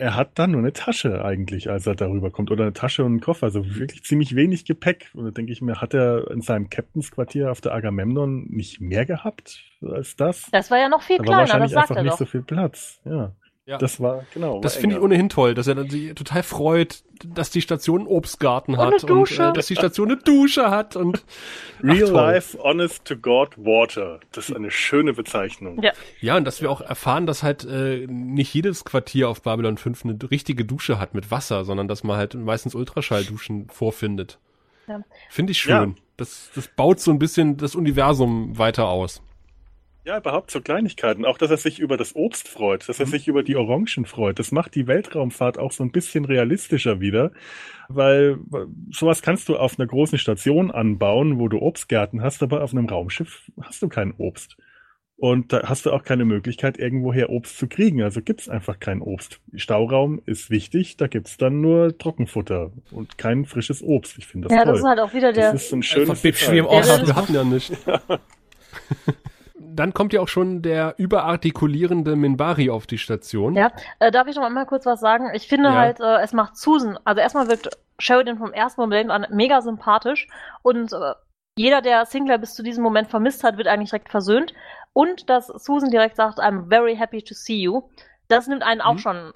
er hat dann nur eine Tasche eigentlich, als er darüber kommt. Oder eine Tasche und einen Koffer. Also wirklich ziemlich wenig Gepäck. Und da denke ich mir, hat er in seinem Captains Quartier auf der Agamemnon nicht mehr gehabt als das? Das war ja noch viel da kleiner, das sagt einfach er nicht doch. so viel Platz. Ja. Ja. Das war, genau. Das finde ich ohnehin toll, dass er dann sich total freut, dass die Station einen Obstgarten und hat eine Dusche. und äh, dass die Station eine Dusche hat und Real ach, Life Honest to God Water. Das ist eine schöne Bezeichnung. Ja, ja und dass wir auch erfahren, dass halt äh, nicht jedes Quartier auf Babylon 5 eine richtige Dusche hat mit Wasser, sondern dass man halt meistens Ultraschallduschen vorfindet. Ja. Finde ich schön. Ja. Das, das baut so ein bisschen das Universum weiter aus. Ja, überhaupt so Kleinigkeiten. Auch, dass er sich über das Obst freut, dass er mhm. sich über die Orangen freut. Das macht die Weltraumfahrt auch so ein bisschen realistischer wieder, weil sowas kannst du auf einer großen Station anbauen, wo du Obstgärten hast, aber auf einem Raumschiff hast du kein Obst. Und da hast du auch keine Möglichkeit, irgendwoher Obst zu kriegen. Also gibt's einfach kein Obst. Stauraum ist wichtig, da gibt's dann nur Trockenfutter und kein frisches Obst. Ich finde das ja, toll. Ja, das ist halt auch wieder der. Das ist ein schönes. Wir hatten ja nicht. dann kommt ja auch schon der überartikulierende Minbari auf die Station. Ja, äh, darf ich noch einmal kurz was sagen? Ich finde ja. halt, äh, es macht Susan, also erstmal wirkt Sheridan vom ersten Moment an mega sympathisch und äh, jeder, der Sinclair bis zu diesem Moment vermisst hat, wird eigentlich direkt versöhnt. Und dass Susan direkt sagt, I'm very happy to see you, das nimmt einen mhm. auch schon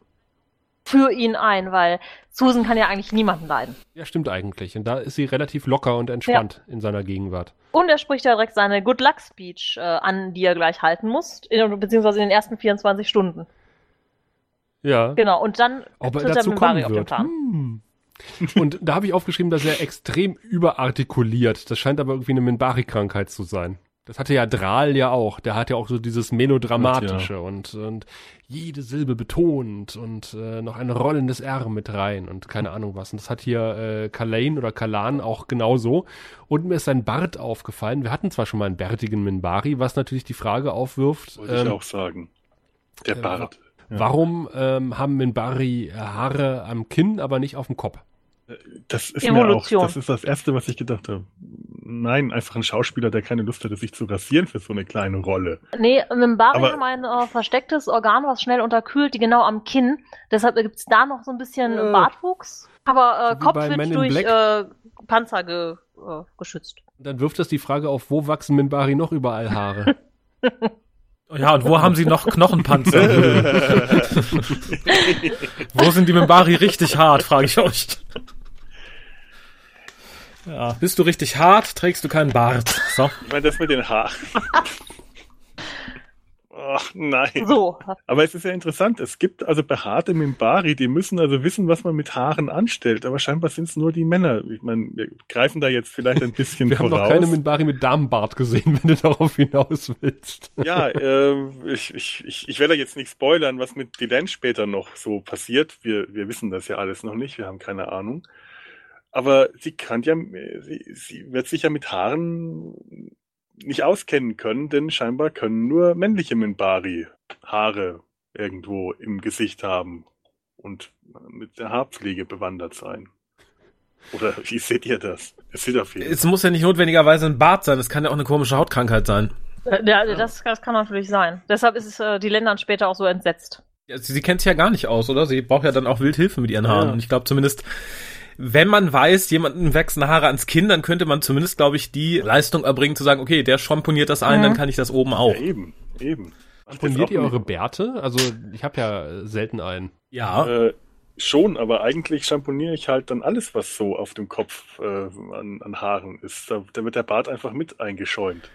für ihn ein, weil Susan kann ja eigentlich niemanden leiden. Ja, stimmt eigentlich. Und da ist sie relativ locker und entspannt ja. in seiner Gegenwart. Und er spricht ja direkt seine Good Luck Speech äh, an, die er gleich halten muss, in, beziehungsweise in den ersten 24 Stunden. Ja. Genau, und dann Ob er dazu kommen wird. Hm. Und da habe ich aufgeschrieben, dass er extrem überartikuliert. Das scheint aber irgendwie eine Minbari-Krankheit zu sein. Das hatte ja Drahl ja auch. Der hat ja auch so dieses Melodramatische ja. und, und jede Silbe betont und äh, noch ein rollendes R mit rein und keine Ahnung was. Und das hat hier äh, Kalain oder Kalan auch genauso. Und mir ist sein Bart aufgefallen. Wir hatten zwar schon mal einen bärtigen Minbari, was natürlich die Frage aufwirft. Wollte ähm, ich auch sagen. Der äh, Bart. Äh, warum ähm, haben Minbari Haare am Kinn, aber nicht auf dem Kopf? Das ist Evolution. mir auch, das ist das Erste, was ich gedacht habe. Nein, einfach ein Schauspieler, der keine Lust hatte, sich zu rasieren für so eine kleine Rolle. Nee, Mimbari haben ein äh, verstecktes Organ, was schnell unterkühlt, die genau am Kinn. Deshalb gibt es da noch so ein bisschen äh, Bartwuchs. Aber äh, Kopf wird durch äh, Panzer ge, äh, geschützt. Dann wirft das die Frage auf, wo wachsen Mimbari noch überall Haare? Ja, und wo haben sie noch Knochenpanzer? wo sind die Mimbari richtig hart, frage ich euch. Ja, bist du richtig hart, trägst du keinen Bart. So. Ich meine, das mit den Haaren. Ach, Nein. So. Aber es ist ja interessant, es gibt also behaarte Mimbari, die müssen also wissen, was man mit Haaren anstellt, aber scheinbar sind es nur die Männer. Ich meine, wir greifen da jetzt vielleicht ein bisschen Wir haben voraus. noch keine Minbari mit Damenbart gesehen, wenn du darauf hinaus willst. Ja, äh, ich, ich, ich, ich werde jetzt nicht spoilern, was mit Dylan später noch so passiert. Wir, wir wissen das ja alles noch nicht, wir haben keine Ahnung. Aber sie kann ja, sie, sie wird sich ja mit Haaren nicht auskennen können, denn scheinbar können nur männliche Minbari Haare irgendwo im Gesicht haben und mit der Haarpflege bewandert sein. Oder wie seht ihr das? Es sieht auf jeden Fall. Es muss ja nicht notwendigerweise ein Bart sein, es kann ja auch eine komische Hautkrankheit sein. Äh, Ja, das, das kann natürlich sein. Deshalb ist es äh, die Ländern später auch so entsetzt. Ja, sie, sie kennt sich ja gar nicht aus, oder? Sie braucht ja dann auch Wildhilfe mit ihren Haaren. Ja. Und ich glaube zumindest, wenn man weiß, jemanden wachsen Haare ans Kinn, dann könnte man zumindest, glaube ich, die Leistung erbringen, zu sagen, okay, der schamponiert das ein, Mhm. dann kann ich das oben auch. Ja, eben, eben. Auch ihr eure Bärte? Also ich habe ja äh, selten einen. Ja. Äh, schon, aber eigentlich schamponiere ich halt dann alles, was so auf dem Kopf äh, an, an Haaren ist. Da, da wird der Bart einfach mit eingeschäumt.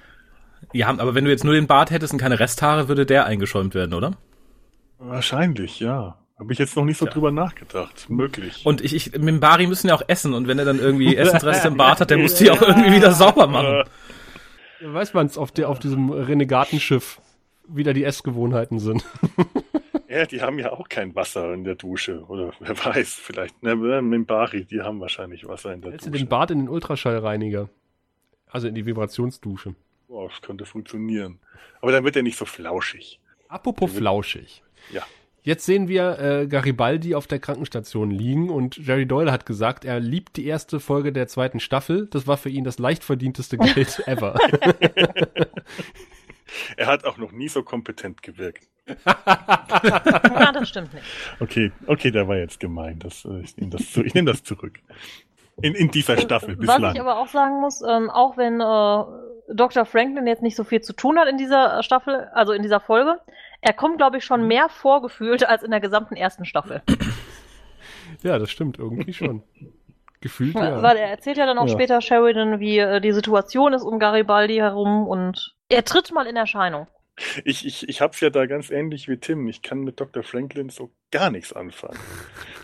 Ja, aber wenn du jetzt nur den Bart hättest und keine Resthaare, würde der eingeschäumt werden, oder? Wahrscheinlich, ja. Habe ich jetzt noch nicht so Ja. drüber nachgedacht. Möglich. Und ich, ich, Mimbari müssen ja auch essen und wenn er dann irgendwie Essensreste im Bart hat, der muss die auch irgendwie wieder sauber machen. Ja, weiß man's auf, der, auf diesem Renegatenschiff wieder die Essgewohnheiten sind. ja, die haben ja auch kein Wasser in der Dusche. Oder wer weiß, vielleicht. Ne, Mimbari, die haben wahrscheinlich Wasser in der Hältst du Dusche. den Bart in den Ultraschallreiniger? Also in die Vibrationsdusche. Boah, das könnte funktionieren. Aber dann wird er nicht so flauschig. Apropos flauschig. Ja. Jetzt sehen wir äh, Garibaldi auf der Krankenstation liegen und Jerry Doyle hat gesagt, er liebt die erste Folge der zweiten Staffel. Das war für ihn das leicht verdienteste Geld ever. Er hat auch noch nie so kompetent gewirkt. Ja, das stimmt nicht. Okay, okay, der war jetzt gemein. Das, äh, ich nehme das, zu, ich nehm das zurück. In, in dieser Staffel Was bislang. ich aber auch sagen muss, ähm, auch wenn äh, Dr. Franklin jetzt nicht so viel zu tun hat in dieser Staffel, also in dieser Folge, er kommt, glaube ich, schon mehr vorgefühlt als in der gesamten ersten Staffel. ja, das stimmt irgendwie schon. Gefühlt ja. Weil er erzählt ja dann auch Ja. später Sheridan, wie äh, die Situation ist um Garibaldi herum und er tritt mal in Erscheinung. Ich, ich, ich hab's ja da ganz ähnlich wie Tim. Ich kann mit Dr. Franklin so gar nichts anfangen.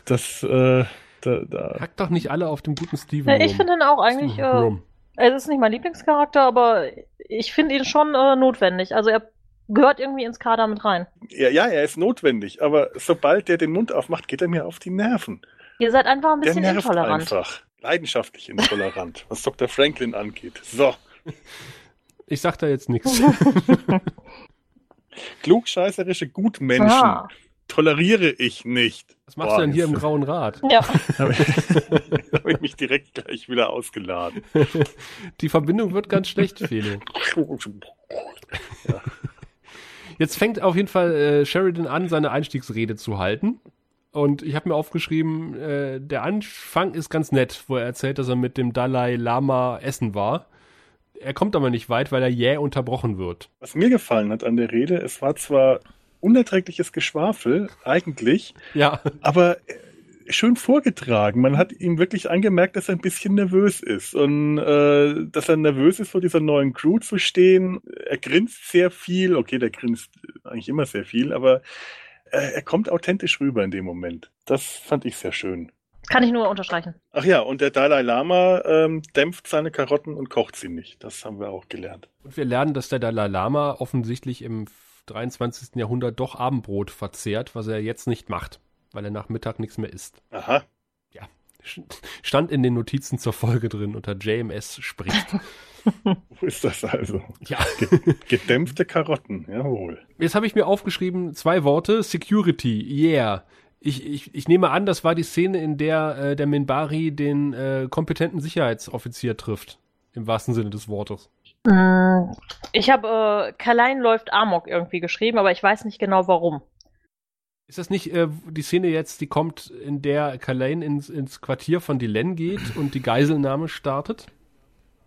Das, äh, da, da. Hack doch nicht alle auf dem guten Steven. Ja, ich finde ihn auch eigentlich, äh, es ist nicht mein Lieblingscharakter, aber ich finde ihn schon äh, notwendig. Also er gehört irgendwie ins Kader mit rein. Ja, ja, er ist notwendig, aber sobald der den Mund aufmacht, geht er mir auf die Nerven. Ihr seid einfach ein Der bisschen nervt intolerant. einfach. Leidenschaftlich intolerant, was Dr. Franklin angeht. So, Ich sag da jetzt nichts. klugscheißerische Gutmenschen Ah. toleriere ich nicht. Was machst du denn hier im Grauen Rat? Ja, Habe hab ich mich direkt gleich wieder ausgeladen. Die Verbindung wird ganz schlecht, Felo. Jetzt fängt auf jeden Fall äh, Sheridan an, seine Einstiegsrede zu halten. Und ich habe mir aufgeschrieben, äh, der Anfang ist ganz nett, wo er erzählt, dass er mit dem Dalai Lama essen war. Er kommt aber nicht weit, weil er jäh unterbrochen wird. Was mir gefallen hat an der Rede, es war zwar unerträgliches Geschwafel, eigentlich, Ja, aber schön vorgetragen. Man hat ihm wirklich angemerkt, dass er ein bisschen nervös ist und äh, dass er nervös ist, vor dieser neuen Crew zu stehen. Er grinst sehr viel. Okay, der grinst eigentlich immer sehr viel, aber äh, er kommt authentisch rüber in dem Moment. Das fand ich sehr schön. kann ich nur unterstreichen. Ach ja, und der Dalai Lama ähm, dämpft seine Karotten und kocht sie nicht. Das haben wir auch gelernt. und wir lernen, dass der Dalai Lama offensichtlich im 23. Jahrhundert doch Abendbrot verzehrt, was er jetzt nicht macht, weil er nach Mittag nichts mehr isst. Aha. Stand in den Notizen zur Folge drin, unter JMS spricht. Wo ist das also? Ja. Gedämpfte Karotten, jawohl. Jetzt habe ich mir aufgeschrieben, zwei Worte, Security, yeah. Ich, ich, ich nehme an, das war die Szene, in der äh, der Minbari den äh, kompetenten Sicherheitsoffizier trifft. Im wahrsten Sinne des Wortes. Mm, Ich habe äh, Kalein läuft Amok irgendwie geschrieben, aber ich weiß nicht genau warum. Ist das nicht äh, die Szene jetzt, die kommt, in der Kalain ins, ins Quartier von Dylan geht und die Geiselnahme startet?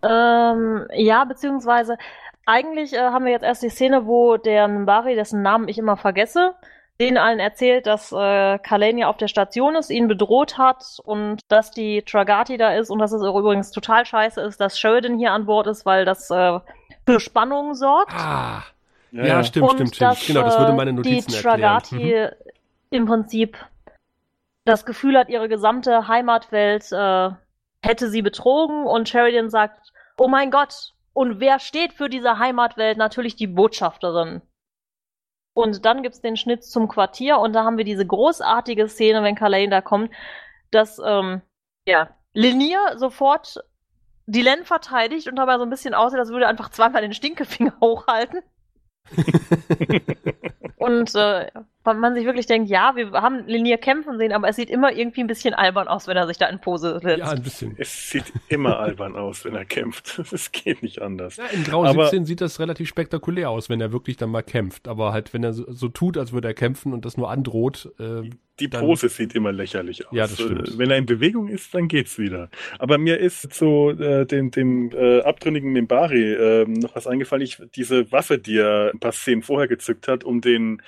Ähm, ja, beziehungsweise eigentlich äh, haben wir jetzt erst die Szene, wo der Mbari, dessen Namen ich immer vergesse, denen allen erzählt, dass äh, Kalain ja auf der Station ist, ihn bedroht hat und dass die Tragati da ist und dass es übrigens total scheiße ist, dass Sheridan hier an Bord ist, weil das äh, für Spannung sorgt. Ah, Ja, ja stimmt, und stimmt, stimmt. dass, Genau, das würde äh, meine Notizen die erklären. Tragati Mhm. Im Prinzip das Gefühl hat, ihre gesamte Heimatwelt äh, hätte sie betrogen und Sheridan sagt, oh mein Gott, und wer steht für diese Heimatwelt? Natürlich die Botschafterin. Und dann gibt's den Schnitt zum Quartier und da haben wir diese großartige Szene, wenn Carlane da kommt, dass ähm, ja, Linier sofort Dylan verteidigt und dabei so ein bisschen aussieht, als würde er einfach zweimal den Stinkefinger hochhalten. Und äh, man sich wirklich denkt, ja, wir haben Linier kämpfen sehen, aber es sieht immer irgendwie ein bisschen albern aus, wenn er sich da in Pose setzt. Ja, ein bisschen. Es sieht immer albern aus, wenn er kämpft. Es geht nicht anders. Ja, in Grau Aber- 17 sieht das relativ spektakulär aus, wenn er wirklich dann mal kämpft. Aber halt, wenn er so, so tut, als würde er kämpfen und das nur androht, äh, Die Dann- Pose sieht immer lächerlich aus. Ja, das stimmt. Äh, Wenn er in Bewegung ist, dann geht's wieder. Aber mir ist zu äh, dem, dem äh, abtrünnigen Mimbari äh, noch was eingefallen. Ich, diese Waffe, die er ein paar Szenen vorher gezückt hat, um den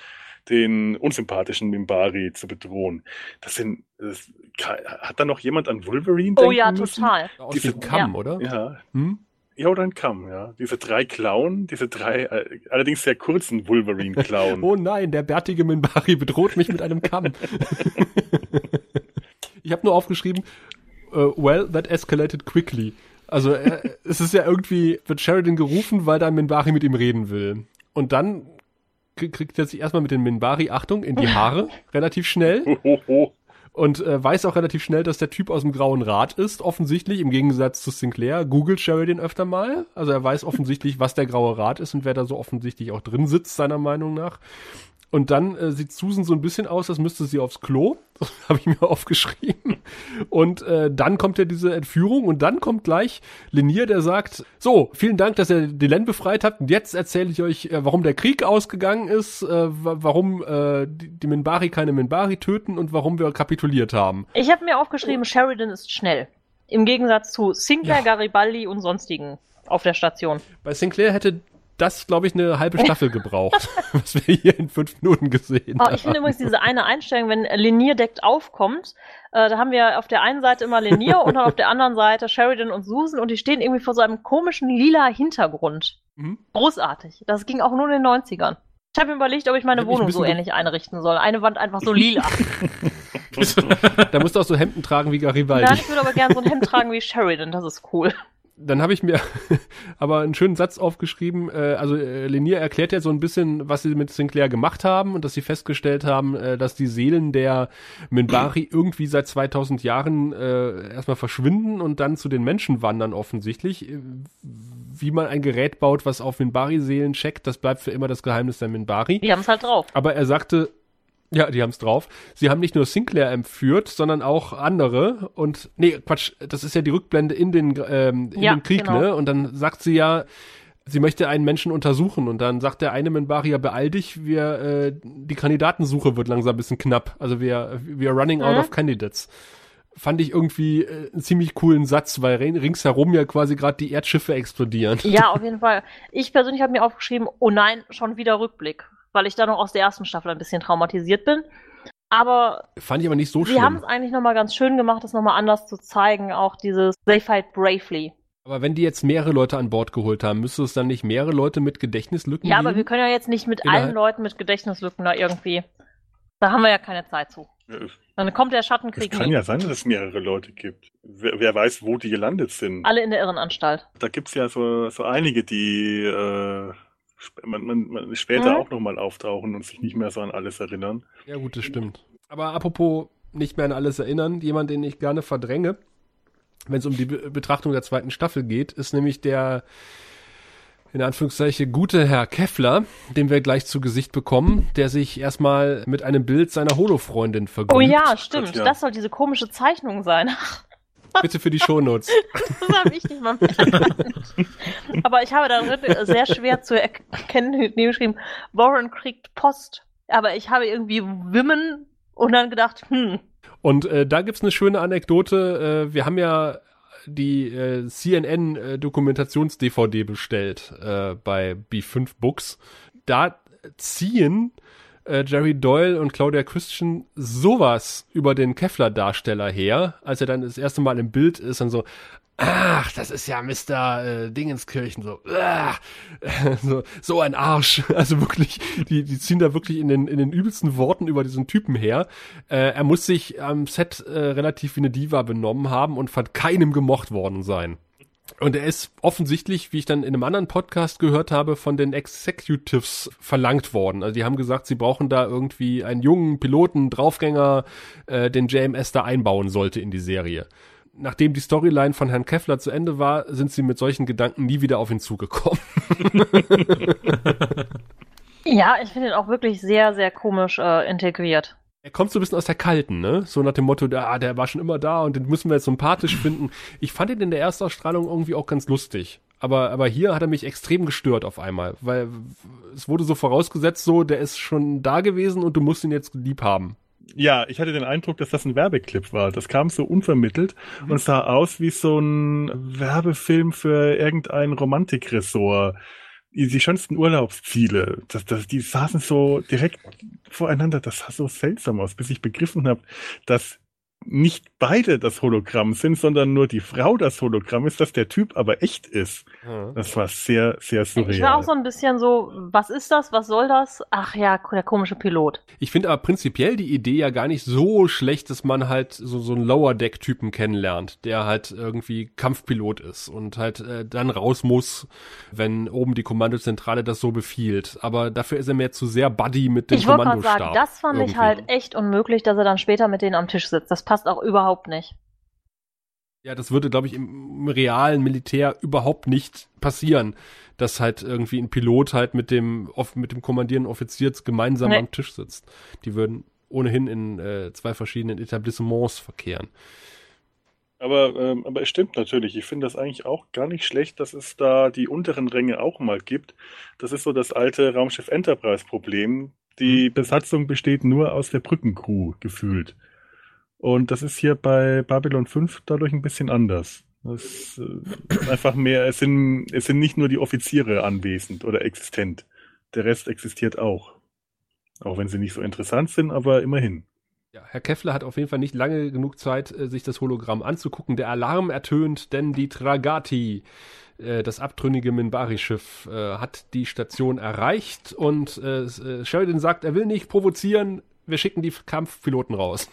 den unsympathischen Mimbari zu bedrohen. Das sind, das, hat da noch jemand an Wolverine oh ja, müssen? total. aus Diese- Kamm, oder? Ja, Hm? ja, oder ein Kamm, ja. Diese drei Klauen, diese drei, äh, allerdings sehr kurzen Wolverine-Klauen. Oh nein, der bärtige Minbari bedroht mich mit einem Kamm. ich habe nur aufgeschrieben, äh, well, that escalated quickly. Also äh, es ist ja irgendwie, wird Sheridan gerufen, weil da Minbari mit ihm reden will. Und dann kriegt er sich erstmal mit den Minbari, Achtung, in die Haare, relativ schnell. Und äh, weiß auch relativ schnell, dass der Typ aus dem Grauen Rat ist, offensichtlich, im Gegensatz zu Sinclair. Googelt Sheridan öfter mal. Also er weiß offensichtlich, was der Graue Rat ist und wer da so offensichtlich auch drin sitzt, seiner Meinung nach. Und dann äh, sieht Susan so ein bisschen aus, als müsste sie aufs Klo. Das habe ich mir aufgeschrieben. Und äh, dann kommt ja diese Entführung und dann kommt gleich Linier, der sagt, so, vielen Dank, dass ihr Dylan befreit habt. Und jetzt erzähle ich euch, äh, warum der Krieg ausgegangen ist, äh, wa- warum äh, die, die Minbari keine Minbari töten und warum wir kapituliert haben. Ich habe mir aufgeschrieben, Sheridan ist schnell. Im Gegensatz zu Sinclair, Ja. Garibaldi und sonstigen auf der Station. Bei Sinclair hätte das, glaube ich, eine halbe Staffel gebraucht, was wir hier in fünf Minuten gesehen Oh, haben. ich finde übrigens diese eine Einstellung, wenn Linier deckt aufkommt, äh, da haben wir auf der einen Seite immer Linier und dann auf der anderen Seite Sheridan und Susan und die stehen irgendwie vor so einem komischen lila Hintergrund. Mhm. Großartig. Das ging auch nur in den 90ern. Ich habe mir überlegt, ob ich meine Ich Wohnung so bisschen ge- ähnlich einrichten soll. Eine Wand einfach so lila. Da musst du auch so Hemden tragen wie Garibaldi. Nein, ich würde aber gerne so ein Hemd tragen wie Sheridan, das ist cool. Dann habe ich mir aber einen schönen Satz aufgeschrieben. Äh, also äh, Lenier erklärt ja so ein bisschen, was sie mit Sinclair gemacht haben und dass sie festgestellt haben, äh, dass die Seelen der Minbari irgendwie seit 2000 Jahren äh, erstmal verschwinden und dann zu den Menschen wandern offensichtlich. Äh, Wie man ein Gerät baut, was auf Minbari-Seelen checkt, das bleibt für immer das Geheimnis der Minbari. Die haben es halt drauf. Aber er sagte, ja, die haben's drauf. Sie haben nicht nur Sinclair entführt, sondern auch andere. Und nee, Quatsch, das ist ja die Rückblende in den, ähm, in Ja, den Krieg, genau. ne? Und dann sagt sie ja, sie möchte einen Menschen untersuchen. Und dann sagt der eine Minbari, ja, beeil dich, wir, äh, die Kandidatensuche wird langsam ein bisschen knapp. Also wir, wir are running out Mhm. of candidates. Fand ich irgendwie äh, einen ziemlich coolen Satz, weil ring- ringsherum ja quasi gerade die Erdschiffe explodieren. Ja, auf jeden Fall. Ich persönlich habe mir aufgeschrieben, oh nein, schon wieder Rückblick, weil ich da noch aus der ersten Staffel ein bisschen traumatisiert bin. Aber Fand ich aber nicht so sie haben schlimm. es eigentlich nochmal ganz schön gemacht, das nochmal anders zu zeigen, auch dieses They fight bravely. Aber wenn die jetzt mehrere Leute an Bord geholt haben, müsste es dann nicht mehrere Leute mit Gedächtnislücken Ja, geben? aber wir können ja jetzt nicht mit Innerhalb- allen Leuten mit Gedächtnislücken da irgendwie. Da haben wir ja keine Zeit zu. Dann kommt der Es Schattenkrieg kann nie. ja sein, dass es mehrere Leute gibt. Wer, wer weiß, wo die gelandet sind. Alle in der Irrenanstalt. Da gibt's ja so, so einige, die äh, man, man, man später Mhm. auch nochmal auftauchen und sich nicht mehr so an alles erinnern. Ja, gut, das stimmt. Aber apropos nicht mehr an alles erinnern, jemand, den ich gerne verdränge, wenn es um die Be Betrachtung der zweiten Staffel geht, ist nämlich der in Anführungszeichen gute Herr Keffler, den wir gleich zu Gesicht bekommen, der sich erstmal mit einem Bild seiner Holo-Freundin vergnügt. Oh ja, stimmt. Gott, ja. Das soll diese komische Zeichnung sein. Bitte für die Shownotes. Das habe ich nicht mal erkannt. Aber ich habe darin sehr schwer zu erkennen, geschrieben, Warren kriegt Post. Aber ich habe irgendwie Women und dann gedacht, hm, Und äh, da gibt's eine schöne Anekdote. Äh, wir haben ja die äh, CNN-Dokumentations-DVD bestellt äh, bei B5 Books. Da ziehen äh, Jerry Doyle und Claudia Christian sowas über den Kevlar-Darsteller her, als er dann das erste Mal im Bild ist und so, ach, das ist ja Mr. Äh, Dingenskirchen, so, ah, so, so ein Arsch. Also wirklich, die, die ziehen da wirklich in den, in den übelsten Worten über diesen Typen her. Äh, er muss sich am Set äh, relativ wie eine Diva benommen haben und von keinem gemocht worden sein. Und er ist offensichtlich, wie ich dann in einem anderen Podcast gehört habe, von den Executives verlangt worden. Also die haben gesagt, sie brauchen da irgendwie einen jungen Piloten, Draufgänger, äh, den JMS da einbauen sollte in die Serie. Nachdem die Storyline von Herrn Keffler zu Ende war, sind sie mit solchen Gedanken nie wieder auf ihn zugekommen. Ja, ich finde ihn auch wirklich sehr, sehr komisch äh, integriert. Er kommt so ein bisschen aus der Kalten, ne? So nach dem Motto, ah, der war schon immer da und den müssen wir jetzt sympathisch finden. Ich fand ihn in der Erstausstrahlung irgendwie auch ganz lustig. Aber, aber hier hat er mich extrem gestört auf einmal, weil es wurde so vorausgesetzt, so, der ist schon da gewesen und du musst ihn jetzt lieb haben. Ja, ich hatte den Eindruck, dass das ein Werbeclip war. Das kam so unvermittelt und sah aus wie so ein Werbefilm für irgendein Romantikressort. Die schönsten Urlaubsziele, das, das, die saßen so direkt voreinander. Das sah so seltsam aus, bis ich begriffen habe, dass nicht beide das Hologramm sind, sondern nur die Frau das Hologramm ist, dass der Typ aber echt ist. Ja. Das war sehr, sehr surreal. Ich war auch so ein bisschen so, was ist das, was soll das? Ach ja, der komische Pilot. Ich finde aber prinzipiell die Idee ja gar nicht so schlecht, dass man halt so, so einen Lower-Deck-Typen kennenlernt, der halt irgendwie Kampfpilot ist und halt äh, dann raus muss, wenn oben die Kommandozentrale das so befiehlt. Aber dafür ist er mir zu sehr Buddy mit dem Ich wollte gerade Kommandostab. sagen, das fand ich irgendwie. halt echt unmöglich, dass er dann später mit denen am Tisch sitzt. Das passt auch überhaupt nicht. Ja, das würde, glaube ich, im, realen Militär überhaupt nicht passieren, dass halt irgendwie ein Pilot halt mit dem off- mit dem kommandierenden Offizier gemeinsam Nee. am Tisch sitzt. Die würden ohnehin in äh, zwei verschiedenen Etablissements verkehren. Aber, ähm, aber es stimmt natürlich. Ich finde das eigentlich auch gar nicht schlecht, dass es da die unteren Ränge auch mal gibt. Das ist so das alte Raumschiff Enterprise-Problem. Die Besatzung besteht nur aus der Brückencrew gefühlt. Und das ist hier bei Babylon 5 dadurch ein bisschen anders. Das ist äh, einfach mehr, es sind, es sind nicht nur die Offiziere anwesend oder existent. Der Rest existiert auch. Auch wenn sie nicht so interessant sind, aber immerhin. Ja, Herr Keffler hat auf jeden Fall nicht lange genug Zeit, äh, sich das Hologramm anzugucken. Der Alarm ertönt, denn die Tragati, äh, das abtrünnige Minbari-Schiff, hat die Station erreicht und Sheridan sagt, er will nicht provozieren. Wir schicken die Kampfpiloten raus.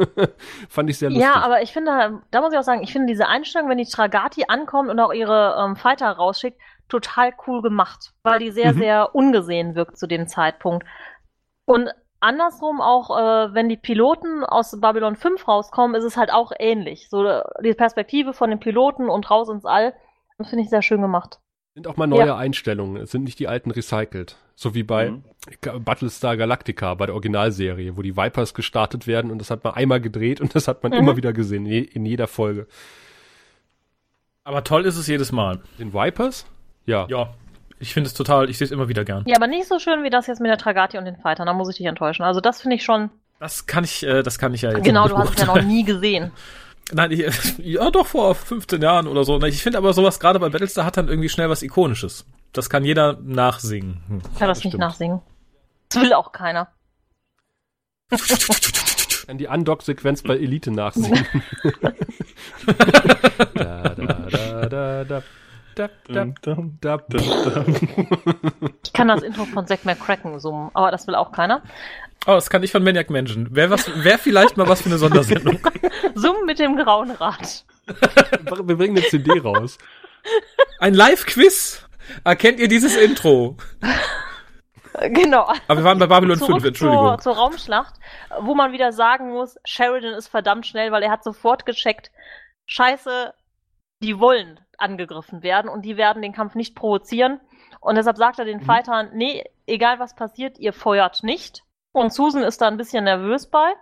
Fand ich sehr lustig. Ja, aber ich finde, da muss ich auch sagen, ich finde diese Einstellung, wenn die Tragati ankommt und auch ihre ähm, Fighter rausschickt, total cool gemacht, weil die sehr, Mhm. sehr ungesehen wirkt zu dem Zeitpunkt. Und andersrum auch, äh, wenn die Piloten aus Babylon 5 rauskommen, ist es halt auch ähnlich. So die Perspektive von den Piloten und raus ins All, das finde ich sehr schön gemacht. Sind auch mal neue Ja. Einstellungen. Es sind nicht die alten recycelt. So wie bei Mhm. Battlestar Galactica, bei der Originalserie, wo die Vipers gestartet werden und das hat man einmal gedreht und das hat man Mhm. immer wieder gesehen, in jeder Folge. Aber toll ist es jedes Mal. Den Vipers? Ja. Ja. Ich finde es total, ich sehe es immer wieder gern. Ja, aber nicht so schön wie das jetzt mit der Tragati und den Fightern, da muss ich dich enttäuschen. Also das finde ich schon, Das kann ich, äh, das kann ich ja jetzt genau, du hast es ja noch nie gesehen. Nein, ich, ja doch vor 15 Jahren oder so. Ich finde aber sowas gerade bei Battlestar hat dann irgendwie schnell was Ikonisches. Das kann jeder nachsingen. Hm. Ich kann das, nicht stimmt. nachsingen. Das will auch keiner. An die Undock-Sequenz bei Elite nachsingen. da, da, da, da, da. Da, da, Dum, dum, da, dum, dum. Ich kann das Intro von Zack McCracken summen, aber das will auch keiner. Oh, das kann ich von Maniac Mansion. Wäre was, wäre vielleicht mal was für eine Sondersendung. Summen mit dem grauen Rad. Wir bringen eine CD raus. Ein Live-Quiz. Erkennt ihr dieses Intro? Genau. Aber wir waren bei Babylon 5, Zurück Entschuldigung. zur, zur Raumschlacht, wo man wieder sagen muss, Sheridan ist verdammt schnell, weil er hat sofort gecheckt, scheiße, die wollen angegriffen werden und die werden den Kampf nicht provozieren. Und deshalb sagt er den Mhm. Fightern, nee, egal was passiert, ihr feuert nicht. Und Susan ist da ein bisschen nervös bei.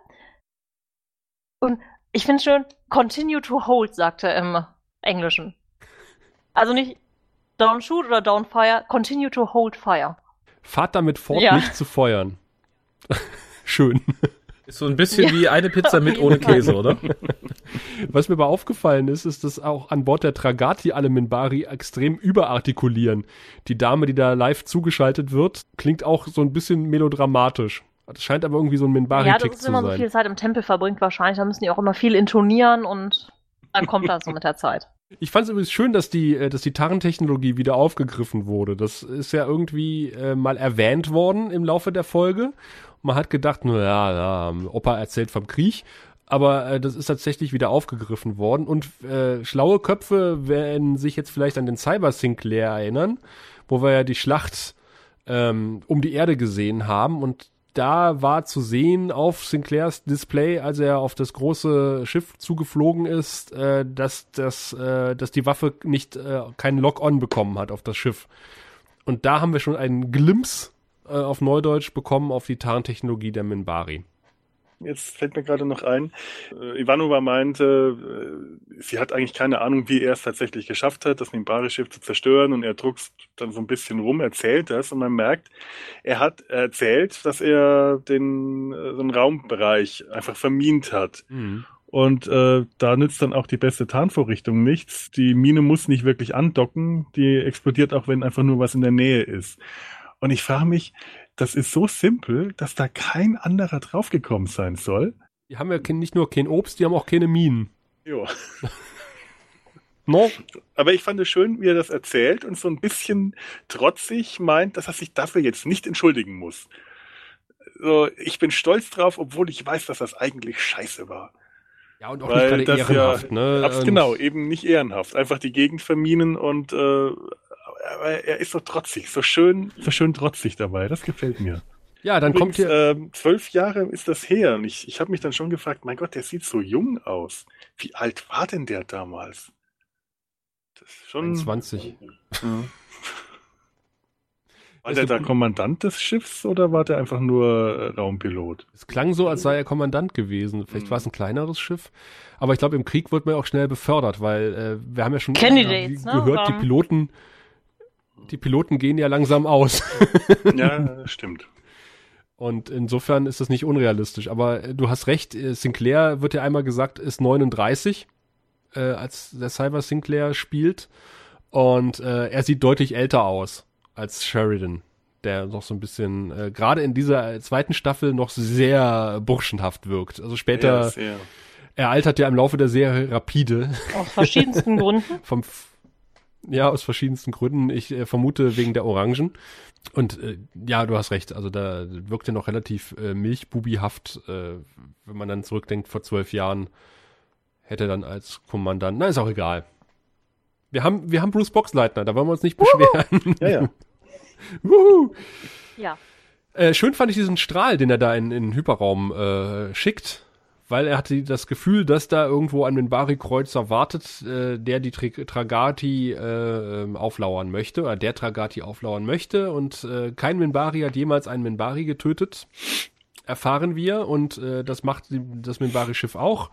Und ich finde schön, continue to hold, sagt er im Englischen. Also nicht don't shoot oder don't fire, continue to hold fire. Fahrt damit fort, Ja. nicht zu feuern. Schön. Ist so ein bisschen Ja. wie eine Pizza mit ohne. Käse, oder? Was mir aber aufgefallen ist, ist, dass auch an Bord der Tragati alle Minbari extrem überartikulieren. Die Dame, die da live zugeschaltet wird, klingt auch so ein bisschen melodramatisch. Das scheint aber irgendwie so ein Ja, das Minbari-Tick ist, zu wenn man so sein. viel Zeit im Tempel verbringt, wahrscheinlich. Da müssen die auch immer viel intonieren und dann kommt das so mit der Zeit. Ich fand es übrigens schön, dass die, äh, dass die Tarntechnologie wieder aufgegriffen wurde. Das ist ja irgendwie äh, mal erwähnt worden im Laufe der Folge. Man hat gedacht, na ja, ja, Opa erzählt vom Krieg. Aber äh, das ist tatsächlich wieder aufgegriffen worden. Und äh, schlaue Köpfe werden sich jetzt vielleicht an den Cyber Sinclair erinnern, wo wir ja die Schlacht ähm, um die Erde gesehen haben. Und da war zu sehen auf Sinclairs Display, als er auf das große Schiff zugeflogen ist, äh, dass, dass, äh, dass die Waffe nicht äh, keinen Lock-on bekommen hat auf das Schiff. Und da haben wir schon einen Glimpse äh, auf Neudeutsch bekommen auf die Tarntechnologie der Minbari. Jetzt fällt mir gerade noch ein, äh, Ivanova meinte, äh, sie hat eigentlich keine Ahnung, wie er es tatsächlich geschafft hat, das Nimbari-Schiff zu zerstören und er druckst dann so ein bisschen rum, erzählt das und man merkt, er hat erzählt, dass er den äh, so einen Raumbereich einfach vermint hat. Und äh, da nützt dann auch die beste Tarnvorrichtung nichts. Die Mine muss nicht wirklich andocken, die explodiert auch, wenn einfach nur was in der Nähe ist. Und ich frage mich, das ist so simpel, dass da kein anderer draufgekommen sein soll. Die haben ja kein- nicht nur kein Obst, die haben auch keine Minen. Jo. No? Aber ich fand es schön, wie er das erzählt und so ein bisschen trotzig meint, dass er sich dafür jetzt nicht entschuldigen muss. So, ich bin stolz drauf, obwohl ich weiß, dass das eigentlich scheiße war. Ja, und auch Weil nicht gerade ehrenhaft, ja, ne? Abs genau, eben nicht ehrenhaft. Einfach die Gegend verminen und äh, aber er ist so trotzig, so schön, so schön trotzig dabei. Das gefällt mir. Ja, dann kommt Übrigens, hier. ähm, zwölf Jahre ist das her und ich, ich habe mich dann schon gefragt, mein Gott, der sieht so jung aus. Wie alt war denn der damals? Das ist schon. 20. Ja. War Ist der da Kommandant des Schiffs oder war der einfach nur äh, Raumpilot? Es klang so, als sei er Kommandant gewesen. Vielleicht Mhm. war es ein kleineres Schiff. Aber ich glaube, im Krieg wird man auch schnell befördert, weil äh, wir haben ja schon Candidates, äh, ne? gehört, die Piloten, die Piloten gehen ja langsam aus. Ja, stimmt. Und insofern ist das nicht unrealistisch. Aber äh, du hast recht, äh, Sinclair wird ja einmal gesagt, ist 39, äh, als der Cyber Sinclair spielt. Und äh, er sieht deutlich älter aus als Sheridan, der noch so ein bisschen, äh, gerade in dieser zweiten Staffel noch sehr burschenhaft wirkt. Also später, Ja, sehr. er altert ja im Laufe der Serie rapide. Aus verschiedensten Gründen. Vom, ja, aus verschiedensten Gründen. Ich äh, vermute wegen der Orangen. Und äh, ja, du hast recht. Also da wirkt er noch relativ äh, milchbubihaft, äh, wenn man dann zurückdenkt, vor zwölf Jahren hätte er dann als Kommandant. Na, ist auch egal. Wir haben, wir haben Bruce Boxleitner, da wollen wir uns nicht beschweren. Ja, ja. Wuhu. Ja. Äh, schön fand ich diesen Strahl, den er da in, in den Hyperraum äh, schickt, weil er hatte das Gefühl, dass da irgendwo ein Minbari-Kreuzer wartet, äh, der die Tragati äh, ähm, auflauern möchte, oder der Tragati auflauern möchte. Und äh, kein Minbari hat jemals einen Minbari getötet, erfahren wir. Und äh, das macht das Minbari-Schiff auch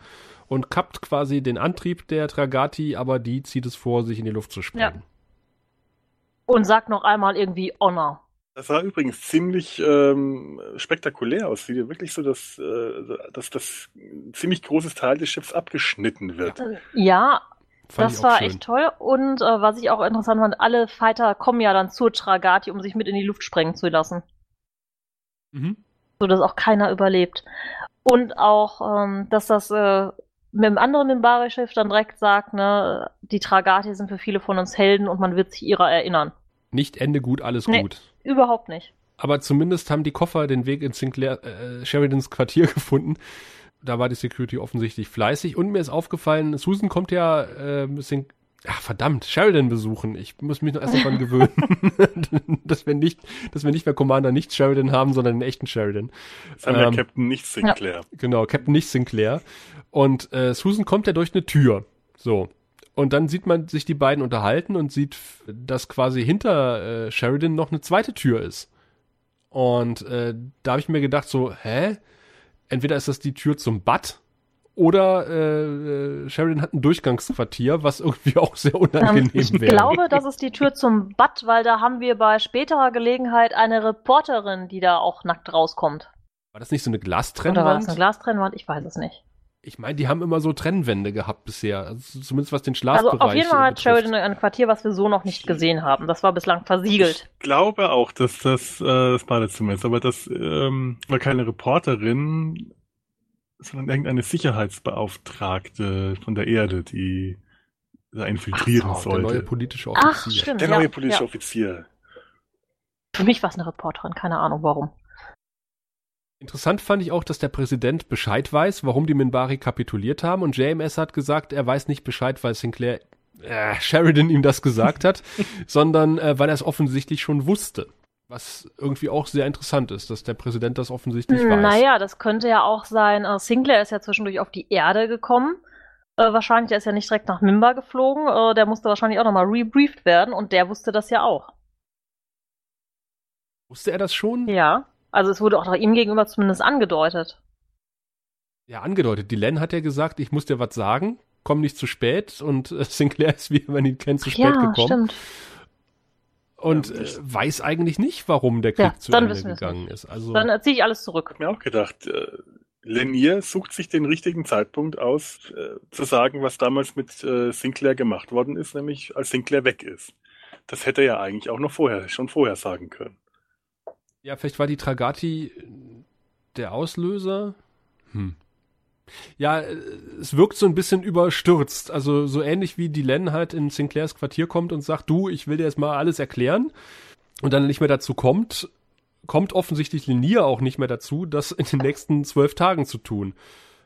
und kappt quasi den Antrieb der Tragati, aber die zieht es vor, sich in die Luft zu sprengen. Und sagt noch einmal irgendwie Honor. Das sah übrigens ziemlich ähm, spektakulär aus, wie dir wirklich so, dass, äh, dass das ein ziemlich großes Teil des Schiffs abgeschnitten wird. Äh, Ja, Fand das war schön. echt toll. Und äh, was ich auch interessant fand, alle Fighter kommen ja dann zur Tragati, um sich mit in die Luft sprengen zu lassen. Mhm. So dass auch keiner überlebt. Und auch, ähm, dass das äh, mit dem anderen Mimbari-Schiff dann direkt sagt, ne, die Tragati sind für viele von uns Helden und man wird sich ihrer erinnern. Nicht Ende gut, alles Nee. gut. Überhaupt nicht. Aber zumindest haben die Koffer den Weg in Sinclair, äh, Sheridans Quartier gefunden. Da war die Security offensichtlich fleißig. Und mir ist aufgefallen, Susan kommt ja äh, Sin Ach, verdammt, Sheridan besuchen. Ich muss mich noch erst daran gewöhnen, dass wir nicht, dass wir nicht mehr Commander nicht Sheridan haben, sondern einen echten Sheridan. Das haben Ähm, Captain nicht Sinclair. Genau, Captain nicht Sinclair. Und äh, Susan kommt ja durch eine Tür. So. Und dann sieht man sich die beiden unterhalten und sieht, dass quasi hinter äh, Sheridan noch eine zweite Tür ist. Und äh, da habe ich mir gedacht, so, hä? Entweder ist das die Tür zum Bad oder äh, Sheridan hat ein Durchgangsquartier, was irgendwie auch sehr Ähm, unangenehm ich wäre. glaube, das ist die Tür zum Bad, weil da haben wir bei späterer Gelegenheit eine Reporterin, die da auch nackt rauskommt. War das nicht so eine Oder war das Glastrennwand? eine Glastrennwand? Ich weiß es nicht. Ich meine, die haben immer so Trennwände gehabt bisher. Also zumindest was den Schlafbereich Also auf jeden Fall hat. Sheridan ein Quartier, was wir so noch nicht gesehen haben. Das war bislang versiegelt. Ich glaube auch, dass das äh, das Badezimmer ist, aber das ähm, war keine Reporterin, sondern irgendeine Sicherheitsbeauftragte von der Erde, die da infiltrieren Ach so, der neue sollte. politische Ach, Offizier. stimmt. Der ja, neue politische ja. Offizier. Für mich war es eine Reporterin, keine Ahnung warum. Interessant fand ich auch, dass der Präsident Bescheid weiß, warum die Minbari kapituliert haben und JMS hat gesagt, er weiß nicht Bescheid, weil Sinclair äh, Sheridan ihm das gesagt hat, sondern äh, weil er es offensichtlich schon wusste. Was irgendwie auch sehr interessant ist, dass der Präsident das offensichtlich weiß. Naja, das könnte ja auch sein. Äh, Sinclair ist ja zwischendurch auf die Erde gekommen. Äh, wahrscheinlich, der ist ja nicht direkt nach Mimba geflogen. Äh, der musste wahrscheinlich auch nochmal rebriefed werden und der wusste das ja auch. Wusste er das schon? Ja. Also es wurde auch ihm gegenüber zumindest angedeutet. Ja, angedeutet. Die Len hat ja gesagt, ich muss dir was sagen, komm nicht zu spät und äh, Sinclair ist, wie man ihn kennt, zu spät ja, gekommen. stimmt. Und Ja, äh, weiß eigentlich nicht, warum der Krieg Ja, zu Ende gegangen ist. Also, Dann erziehe ich alles zurück. Ich hab mir auch gedacht, äh, Lenier sucht sich den richtigen Zeitpunkt aus, äh, zu sagen, was damals mit äh, Sinclair gemacht worden ist, nämlich als Sinclair weg ist. Das hätte er ja eigentlich auch noch vorher, schon vorher sagen können. Ja, vielleicht war die Tragati der Auslöser. Hm. Ja, äh, es wirkt so ein bisschen überstürzt. Also so ähnlich wie die Len halt in Sinclairs Quartier kommt und sagt, du, ich will dir jetzt mal alles erklären. Und dann nicht mehr dazu kommt, kommt offensichtlich Linier auch nicht mehr dazu, das in den nächsten zwölf Tagen zu tun.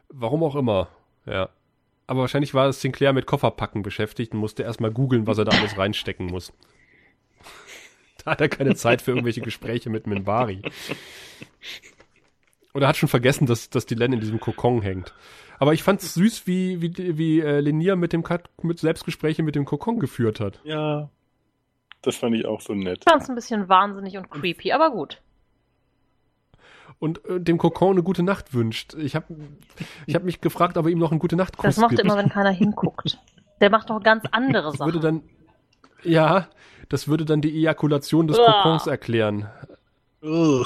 Warum auch immer. Ja. Aber wahrscheinlich war Sinclair mit Kofferpacken beschäftigt und musste erstmal googeln, was er da alles reinstecken muss. Da hat er keine Zeit für irgendwelche Gespräche mit Minbari. Oder hat schon vergessen, dass, dass die Len in diesem Kokon hängt. Aber ich fand's süß, wie, wie, wie äh, Lenier mit dem Kat mit Selbstgespräche mit dem Kokon geführt hat. Ja, das fand ich auch so nett. Ich fand es ein bisschen wahnsinnig und creepy, aber gut. Und äh, dem Kokon eine gute Nacht wünscht. Ich habe ich hab mich gefragt, ob er ihm noch einen gute Nachtkuss Das macht er gibt. immer, wenn keiner hinguckt. Der macht doch ganz andere das würde Sachen. dann, ja, das würde dann die Ejakulation des. Kokons erklären. Ugh.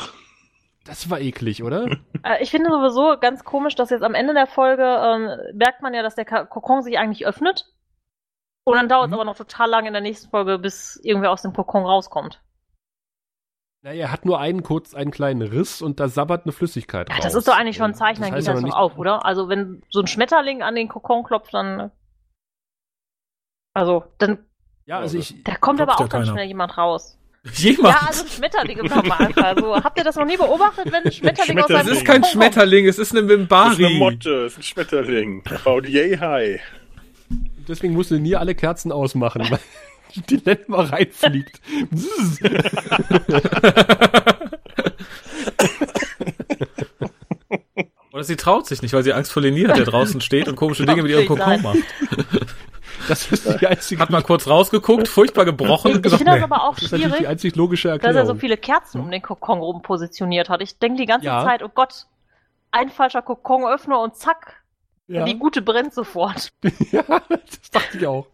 Das war eklig, oder? Äh, Ich finde sowieso ganz komisch, dass jetzt am Ende der Folge ähm, merkt man ja, dass der Kokon sich eigentlich öffnet. Und dann dauert es Mhm. aber noch total lange in der nächsten Folge, bis irgendwer aus dem Kokon rauskommt. Naja, er hat nur einen kurz, einen kleinen Riss und da sabbert eine Flüssigkeit Ja, raus. das ist doch eigentlich schon ein Das Zeichen, dann heißt geht das doch nicht- auf, oder? Also wenn so ein Schmetterling an den Kokon klopft, dann. Also, dann. Ja, also ich, Da kommt aber auch ganz keiner. schnell jemand raus. Jemand. Ja, also ein Schmetterling im Normalfall. Also, habt ihr das noch nie beobachtet, wenn ein Schmetterling aus Schmetterling. seinem das ist kein Schmetterling, es ist eine Das ist Mimbari. eine Motte, das ist ein Schmetterling. Baut yay high. deswegen musste nie alle Kerzen ausmachen, weil die Len mal reinfliegt. Oder sie traut sich nicht, weil sie Angst vor Lenier hat, der draußen steht und komische Dinge mit ihrem Kokon macht. Das ist die einzige, Hat mal kurz rausgeguckt, furchtbar gebrochen Ich gesagt, finde das nee. aber auch das ist die schwierig, einzig logische dass Erklärung. er so viele Kerzen um den Kokon rum positioniert hat. Ich denke die ganze Ja. Zeit, oh Gott, ein falscher Kokonöffner und zack, ja. die gute brennt sofort. ja, das dachte ich auch.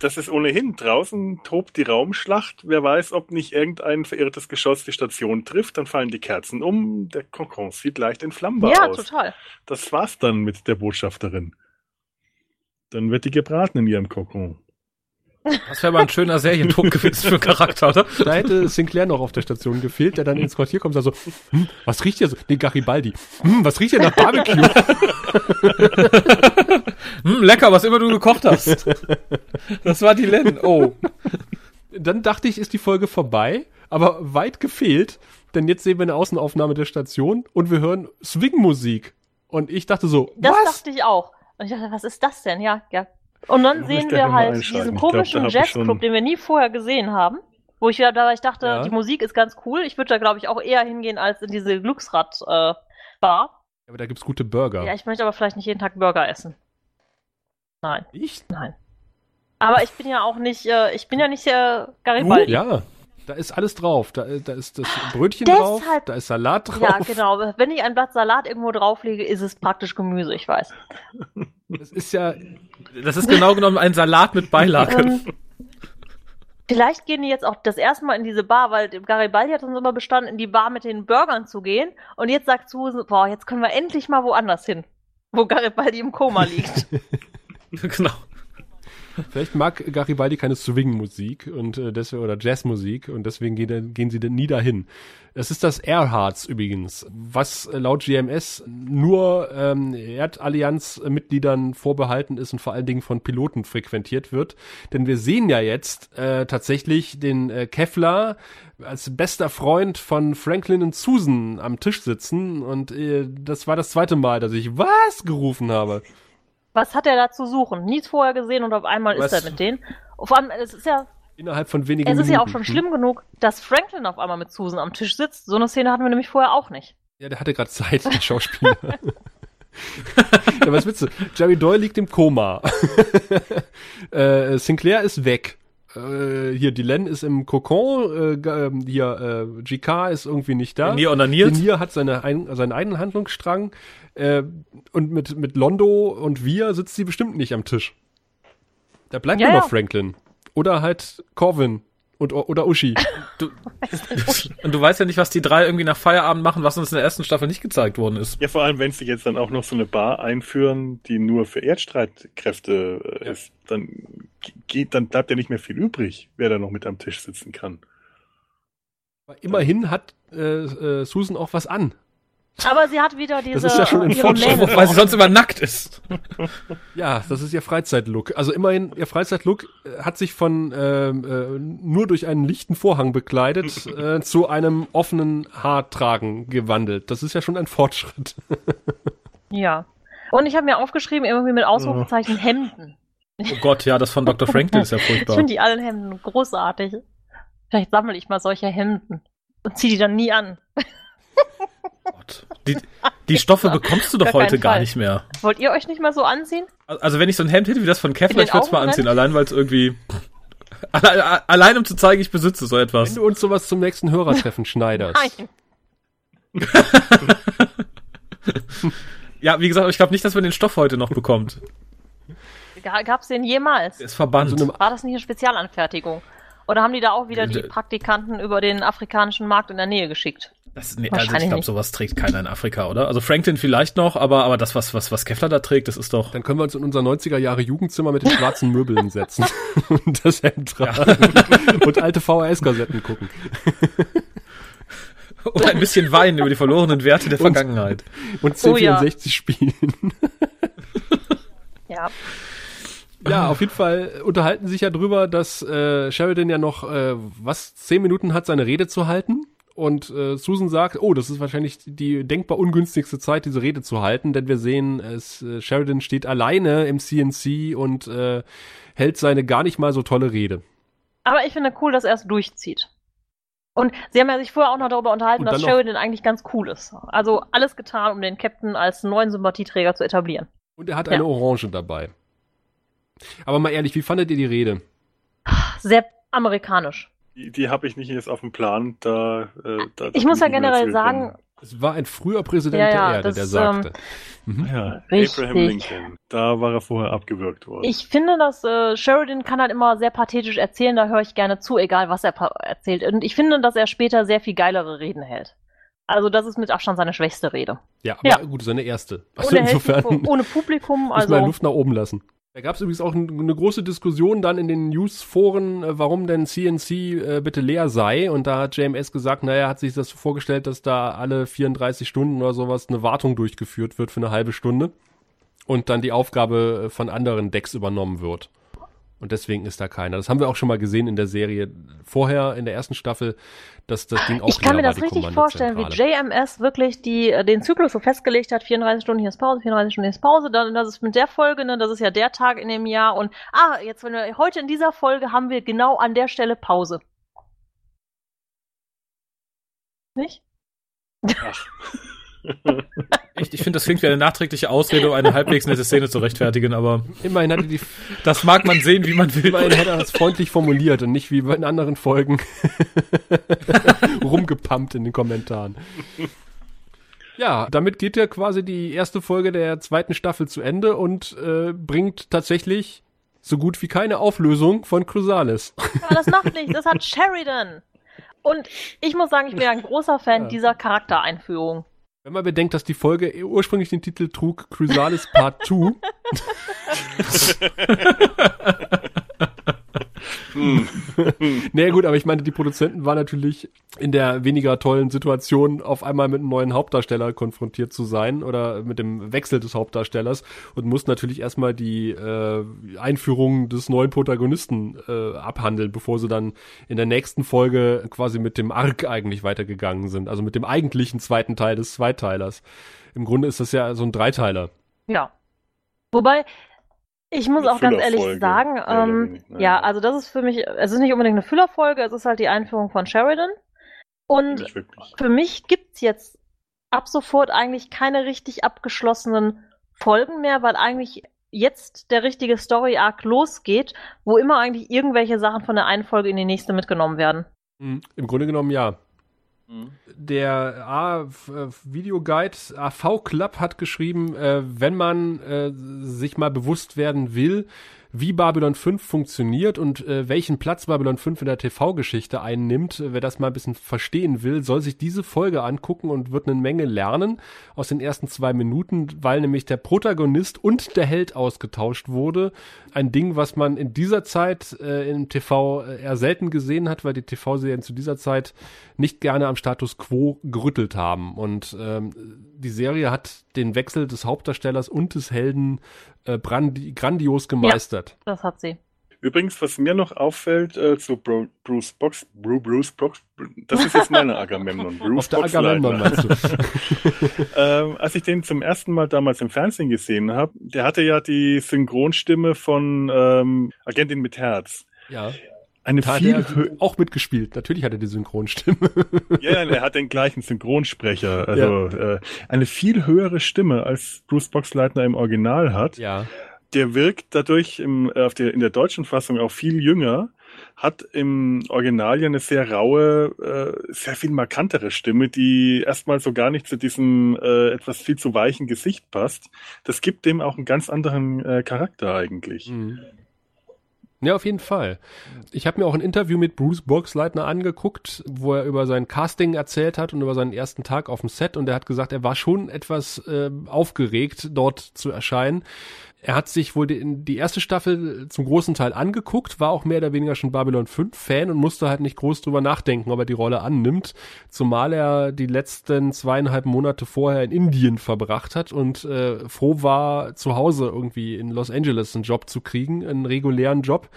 Das ist ohnehin. Draußen tobt die Raumschlacht. Wer weiß, ob nicht irgendein verirrtes Geschoss die Station trifft, dann fallen die Kerzen um. Der Kokon sieht leicht entflammbar ja, aus. total. Das war's dann mit der Botschafterin. Dann wird die gebraten in ihrem Kokon. Das wäre mal ein schöner Serientod gewesen für Charakter, oder? Da hätte Sinclair noch auf der Station gefehlt, der dann ins Quartier kommt und sagt so, hm, was riecht hier so? Nee, Garibaldi. Hm, was riecht hier nach Barbecue? Hm, lecker, was immer du gekocht hast. Das war die Len. Oh. dann dachte ich, ist die Folge vorbei, aber weit gefehlt, denn jetzt sehen wir eine Außenaufnahme der Station und wir hören Swing-Musik. Und ich dachte so, Das was? dachte ich auch. Und ich dachte, was ist das denn? Ja, ja. Und dann sehen wir halt diesen komischen Jazzclub, den wir nie vorher gesehen haben. Wo ich wieder da ich dachte, Ja. die Musik ist ganz cool. Ich würde da, glaube ich, auch eher hingehen als in diese Glücksrad-Bar. Aber da gibt's gute Burger. ja, ich möchte aber vielleicht nicht jeden Tag Burger essen. Nein, ich? nein. Aber ich bin ja auch nicht, äh, ich bin ja nicht äh, Garibaldi. Ja, da ist alles drauf. Da, da ist das Brötchen Deshalb- drauf, da ist Salat drauf. Ja, genau. Wenn ich ein Blatt Salat irgendwo drauflege, ist es praktisch Gemüse, ich weiß. Das ist ja, Das ist genau genommen ein Salat mit Beilage. Ähm, Vielleicht gehen die jetzt auch das erste Mal in diese Bar, weil Garibaldi hat uns immer bestanden, in die Bar mit den Burgern zu gehen. Und jetzt sagt Susan, boah, jetzt können wir endlich mal woanders hin, wo Garibaldi im Koma liegt. genau. Vielleicht mag Garibaldi keine Swing-Musik und äh, deswegen oder Jazzmusik und deswegen gehen, gehen sie denn nie dahin. Es ist das Airhearts übrigens, was äh, laut GMS nur ähm, Erdallianz-Mitgliedern vorbehalten ist und vor allen Dingen von Piloten frequentiert wird. Denn wir sehen ja jetzt äh, tatsächlich den äh, Kevlar als bester Freund von Franklin und Susan am Tisch sitzen und äh, das war das zweite Mal, dass ich was gerufen habe. Was hat er da zu suchen? Nichts vorher gesehen und auf einmal Was? ist er mit denen. Vor allem, es ist ja, Innerhalb von wenigen es ist Minuten. ja auch schon schlimm genug, dass Franklin auf einmal mit Susan am Tisch sitzt. So eine Szene hatten wir nämlich vorher auch nicht. Ja, der hatte gerade Zeit, der Schauspieler. ja, was willst du? Jerry Doyle liegt im Koma. äh, Sinclair ist weg. Äh, hier, Dylan ist im Kokon. Äh, ähm, hier, äh, GK ist irgendwie nicht da. Nier onaniert. Nier hat seine ein, seinen eigenen Handlungsstrang. Äh, und mit, mit Londo und wir sitzt sie bestimmt nicht am Tisch. Da bleibt Ja, nur ja. noch Franklin. Oder halt Corvin. Und, oder Uschi. Du, und du weißt ja nicht, was die drei irgendwie nach Feierabend machen, was uns in der ersten Staffel nicht gezeigt worden ist. Ja, vor allem, wenn sie jetzt dann auch noch so eine Bar einführen, die nur für Erdstreitkräfte äh, ist, dann geht, dann bleibt ja nicht mehr viel übrig, wer da noch mit am Tisch sitzen kann. Aber immerhin hat äh, äh, Susan auch was an. Aber sie hat wieder diese ist ja schon ein Fortschritt. Weil sie sonst immer nackt ist. Ja, das ist ihr Freizeitlook. Also immerhin, ihr Freizeitlook äh, hat sich von ähm, äh, nur durch einen lichten Vorhang bekleidet äh, zu einem offenen Haartragen gewandelt. Das ist ja schon ein Fortschritt. Ja. Und ich habe mir aufgeschrieben, irgendwie mit Ausrufezeichen Hemden. Oh Gott, ja, das von Dr. Franklin ist ja Ich furchtbar. finde die allen Hemden großartig. Vielleicht sammle ich mal solche Hemden und ziehe die dann nie an. Gott. Die, die Stoffe bekommst du doch Gar heute gar Fall. nicht mehr. Wollt ihr euch nicht mal so anziehen? Also wenn ich so ein Hemd hätte wie das von Kevlar, ich würde es mal anziehen, allein weil es irgendwie... Allein, allein um zu zeigen, ich besitze so Wenn etwas. du uns sowas zum nächsten Hörertreffen schneiderst. Nein. Ja, wie gesagt, ich glaube nicht, dass man den Stoff heute noch bekommt. Ga- Gab's den jemals? Der ist verbannt. So eine- War das nicht eine Spezialanfertigung? Oder haben die da auch wieder die D- Praktikanten über den afrikanischen Markt in der Nähe geschickt? Das, nee, also ich glaube, sowas trägt keiner in Afrika, oder? Also Franklin vielleicht noch, aber, aber das, was, was, was Kevlar da trägt, das ist doch. Dann können wir uns in unser 90er Jahre Jugendzimmer mit den schwarzen Möbeln setzen und das Hemd tragen und alte VHS-Kassetten gucken. Und ein bisschen weinen über die verlorenen Werte der Und- Vergangenheit. Und Oh ja. C64 spielen. Ja. Ja, auf jeden Fall unterhalten sich ja drüber, dass äh, Sheridan ja noch äh, was zehn Minuten hat, seine Rede zu halten. Und äh, Susan sagt, oh, das ist wahrscheinlich die denkbar ungünstigste Zeit, diese Rede zu halten, denn wir sehen, es, äh, Sheridan steht alleine im CNC und äh, hält seine gar nicht mal so tolle Rede. Aber ich finde cool, dass er es durchzieht. Und sie haben ja sich vorher auch noch darüber unterhalten, dass Sheridan eigentlich ganz cool ist. Also alles getan, um den Captain als neuen Sympathieträger zu etablieren. Und er hat Ja. eine Orange dabei. Aber mal ehrlich, wie fandet ihr die Rede? Sehr amerikanisch. Die, die habe ich nicht jetzt auf dem Plan. Da, äh, da Ich muss ja generell sagen. Es war ein früher Präsident Ja, ja, der Erde, das, der ähm, sagte. Ja, Richtig. Abraham Lincoln. Da war er vorher abgewürgt worden. ich finde, dass äh, Sheridan kann halt immer sehr pathetisch erzählen, da höre ich gerne zu, egal was er erzählt. Und ich finde, dass er später sehr viel geilere Reden hält. Also das ist mit Abstand seine schwächste Rede. Ja, aber Ja. gut, seine erste. Also hält insofern vor- ohne Publikum, muss man also Luft nach oben lassen. Da gab es übrigens auch ein, eine große Diskussion dann in den News-Foren, äh, warum denn CNC äh, bitte leer sei. Und da hat JMS gesagt, naja, hat sich das vorgestellt, dass da alle 34 Stunden oder sowas eine Wartung durchgeführt wird für eine halbe Stunde. Und dann die Aufgabe äh, von anderen Decks übernommen wird. Und deswegen ist da keiner. Das haben wir auch schon mal gesehen in der Serie vorher, in der ersten Staffel, dass das Ding auch ich kann mir das richtig vorstellen, wie. JMS wirklich die, äh, den Zyklus so festgelegt hat, 34 Stunden, hier ist Pause, 34 Stunden, hier ist Pause, dann das ist mit der Folge, ne, das ist ja der Tag in dem Jahr und ah, jetzt wenn wir heute in dieser Folge haben wir genau an der Stelle Pause. Nicht? Echt, ich finde, das klingt wie eine nachträgliche Ausrede, um eine halbwegs nette Szene zu rechtfertigen, aber Immerhin hatte die das mag man sehen, wie man will. Immerhin hätte er das freundlich formuliert und nicht wie in anderen Folgen rumgepumpt in den Kommentaren. Ja, damit geht ja quasi die erste Folge der zweiten Staffel zu Ende und äh, bringt tatsächlich so gut wie keine Auflösung von Chrysalis. Aber das macht nichts, das hat Sheridan. Und ich muss sagen, ich bin ein großer Fan Ja. dieser Charaktereinführung. Wenn man bedenkt, dass die Folge ursprünglich den Titel trug Chrysalis Part 2. naja gut, aber ich meine, die Produzenten waren natürlich in der weniger tollen Situation, auf einmal mit einem neuen Hauptdarsteller konfrontiert zu sein oder mit dem Wechsel des Hauptdarstellers und mussten natürlich erstmal die äh, Einführung des neuen Protagonisten äh, abhandeln, bevor sie dann in der nächsten Folge quasi mit dem Arc eigentlich weitergegangen sind, also mit dem eigentlichen zweiten Teil des Zweiteilers. Im Grunde ist das ja so ein Dreiteiler. Ja. Wobei, ich muss auch ganz ehrlich sagen, ähm. Naja. ja, also das ist für mich, es ist nicht unbedingt eine Füllerfolge, es ist halt die Einführung von Sheridan. Und für mich gibt's jetzt ab sofort eigentlich keine richtig abgeschlossenen Folgen mehr, weil eigentlich jetzt der richtige Story-Arc losgeht, wo immer eigentlich irgendwelche Sachen von der einen Folge in die nächste mitgenommen werden. Im Grunde genommen ja. Der A äh, Videoguide AV Club hat geschrieben, äh, wenn man äh, sich mal bewusst werden will, wie Babylon 5 funktioniert und äh, welchen Platz Babylon 5 in der TV-Geschichte einnimmt, äh, wer das mal ein bisschen verstehen will, soll sich diese Folge angucken und wird eine Menge lernen aus den ersten zwei Minuten, weil nämlich der Protagonist und der Held ausgetauscht wurde. Ein Ding, was man in dieser Zeit äh, im TV eher selten gesehen hat, weil die TV-Serien zu dieser Zeit nicht gerne am Status quo gerüttelt haben. Und ähm, die Serie hat den Wechsel des Hauptdarstellers und des Helden äh, brandi grandios gemeistert. Das hat sie. Übrigens, was mir noch auffällt äh, zu Bro Bruce Box, Bru Bruce Box, das ist jetzt meine Agamemnon. Bruce Auf der. Agamemnon meinst du? ähm, als ich den zum ersten Mal damals im Fernsehen gesehen habe, der hatte ja die Synchronstimme von ähm, Agentin mit Herz. ja. Eine Da hat viel er auch mitgespielt. Natürlich hat er die Synchronstimme. ja, ja, er hat den gleichen Synchronsprecher, also äh, eine viel höhere Stimme als Bruce Boxleitner im Original hat. ja. Der wirkt dadurch im, äh, auf der, in der deutschen Fassung auch viel jünger, hat im Original ja eine sehr raue, äh, sehr viel markantere Stimme, die erstmal so gar nicht zu diesem äh, etwas viel zu weichen Gesicht passt. Das gibt dem auch einen ganz anderen äh, Charakter eigentlich. Mhm. Ja, auf jeden Fall. Ich habe mir auch ein Interview mit Bruce Boxleitner angeguckt, wo er über sein Casting erzählt hat und über seinen ersten Tag auf dem Set und er hat gesagt, er war schon etwas äh, aufgeregt, dort zu erscheinen. Er hat sich wohl die, die erste Staffel zum großen Teil angeguckt, war auch mehr oder weniger schon Babylon 5 Fan und musste halt nicht groß drüber nachdenken, ob er die Rolle annimmt, zumal er die letzten zweieinhalb Monate vorher in Indien verbracht hat und äh, froh war, zu Hause irgendwie in Los Angeles einen Job zu kriegen, einen regulären Job.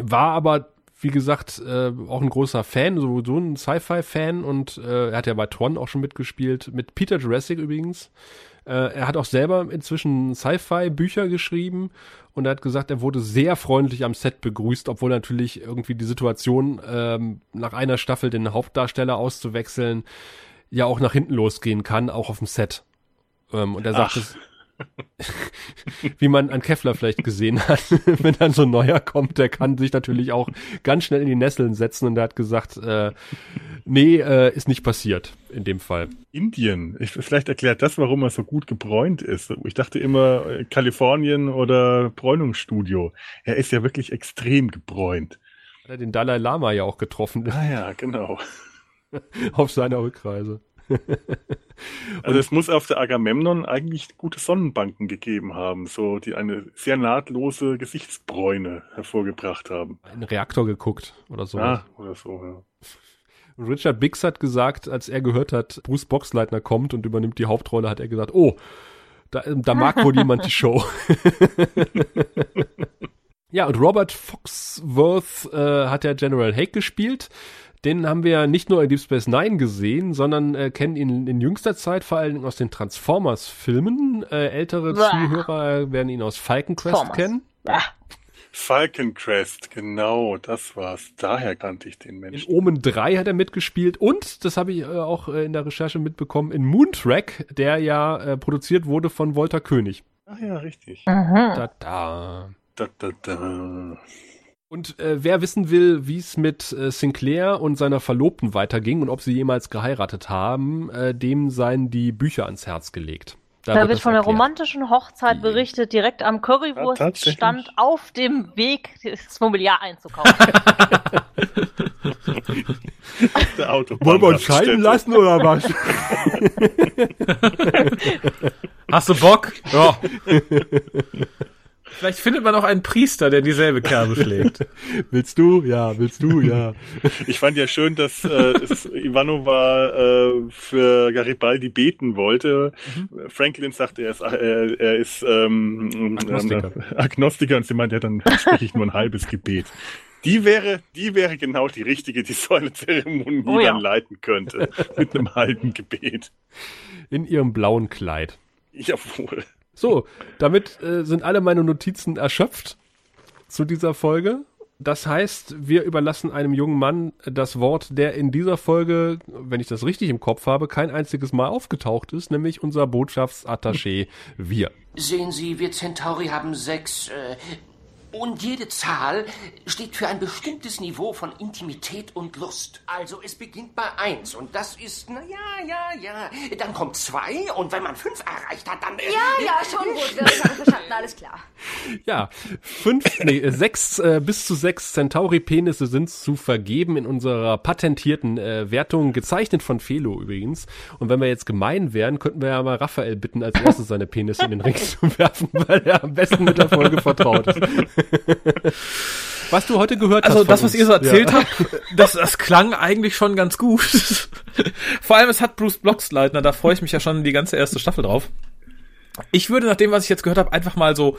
War aber wie gesagt, äh, auch ein großer Fan, sowieso ein Sci-Fi-Fan und äh, er hat ja bei Tron auch schon mitgespielt, mit Peter Jurassic übrigens. Äh, er hat auch selber inzwischen Sci-Fi-Bücher geschrieben und er hat gesagt, er wurde sehr freundlich am Set begrüßt, obwohl natürlich irgendwie die Situation, ähm, nach einer Staffel den Hauptdarsteller auszuwechseln, ja auch nach hinten losgehen kann, auch auf dem Set. Ähm, und er sagt Ach. es, wie man an Kevlar vielleicht gesehen hat, wenn dann so ein neuer kommt, der kann sich natürlich auch ganz schnell in die Nesseln setzen und er hat gesagt, äh, nee, äh, ist nicht passiert in dem Fall. Indien. Ich, vielleicht erklärt das, warum er so gut gebräunt ist. Ich dachte immer äh, Kalifornien oder Bräunungsstudio. Er ist ja wirklich extrem gebräunt. Hat er den Dalai Lama ja auch getroffen Ah ja, genau. auf seiner Rückreise. Also es muss auf der Agamemnon eigentlich gute Sonnenbanken gegeben haben, so die eine sehr nahtlose Gesichtsbräune hervorgebracht haben. Einen Reaktor geguckt oder so. Ja, oder so, ja. Richard Biggs hat gesagt, als er gehört hat, Bruce Boxleitner kommt und übernimmt die Hauptrolle, hat er gesagt, oh, da, da mag wohl jemand die Show. ja, und Robert Foxworth äh, hat ja General Hake gespielt. Den haben wir nicht nur in Deep Space Nine gesehen, sondern äh, kennen ihn in jüngster Zeit vor allem aus den Transformers-Filmen. Äh, ältere Bäh. Zuhörer werden ihn aus Falcon Crest Thomas. kennen. Ah, Falcon Crest, genau, das war's. Daher kannte ich den In Menschen. Omen 3 hat er mitgespielt und, das habe ich äh, auch äh, in der Recherche mitbekommen, in Moontrack, der ja äh, produziert wurde von Wolter König. Ach ja, richtig. mhm. Da, da. Da, da, da. Und äh, wer wissen will, wie es mit äh, Sinclair und seiner Verlobten weiterging und ob sie jemals geheiratet haben, äh, dem seien die Bücher ans Herz gelegt. Da, wird wird das von der erklärt. romantischen Hochzeit Die- berichtet, direkt am Ja, Currywurststand tatsächlich. auf dem Weg, das Mobiliar einzukaufen. Der Auto. Wollen wir uns scheiden lassen oder was? Hast du Bock? Ja. Vielleicht findet man auch einen Priester, der dieselbe Kerbe schlägt. willst du? Ja, willst du? Ja. Ich fand ja schön, dass äh, es Ivanova äh, für Garibaldi beten wollte. Franklin sagte, er ist, äh, er ist ähm, Agnostiker. Ähm, Agnostiker und sie meinte, ja, dann spreche ich nur ein halbes Gebet. Die wäre, die wäre genau die richtige, die so eine Zeremonie Oh ja. dann leiten könnte. Mit einem halben Gebet. In ihrem blauen Kleid. Jawohl. So, damit äh, sind alle meine Notizen erschöpft zu dieser Folge. Das heißt, wir überlassen einem jungen Mann das Wort, der in dieser Folge, wenn ich das richtig im Kopf habe, kein einziges Mal aufgetaucht ist, nämlich unser Botschaftsattaché Wir. Sehen Sie, wir Centauri haben sechs. Äh, und jede Zahl steht für ein bestimmtes Niveau von Intimität und Lust. Also es beginnt bei eins und das ist, na ja, ja, ja. Dann kommt zwei und wenn man fünf erreicht hat, dann. Äh, Ja, ja, schon gut. Wir haben verstanden, alles klar. Ja, fünf, nee, äh, sechs, äh, bis zu sechs Centauri-Penisse sind zu vergeben in unserer patentierten äh, Wertung, gezeichnet von Felo übrigens. Und wenn wir jetzt gemein wären, könnten wir ja mal Raphael bitten, als erstes seine Penisse in den Ring zu werfen, weil er am besten mit der Folge vertraut ist. Was du heute gehört Also hast. das, von was ihr so erzählt ja. habt, das, das klang eigentlich schon ganz gut. Vor allem, es hat Bruce Blocksleitner, da freue ich mich ja schon die ganze erste Staffel drauf. Ich würde nach dem, was ich jetzt gehört habe, einfach mal so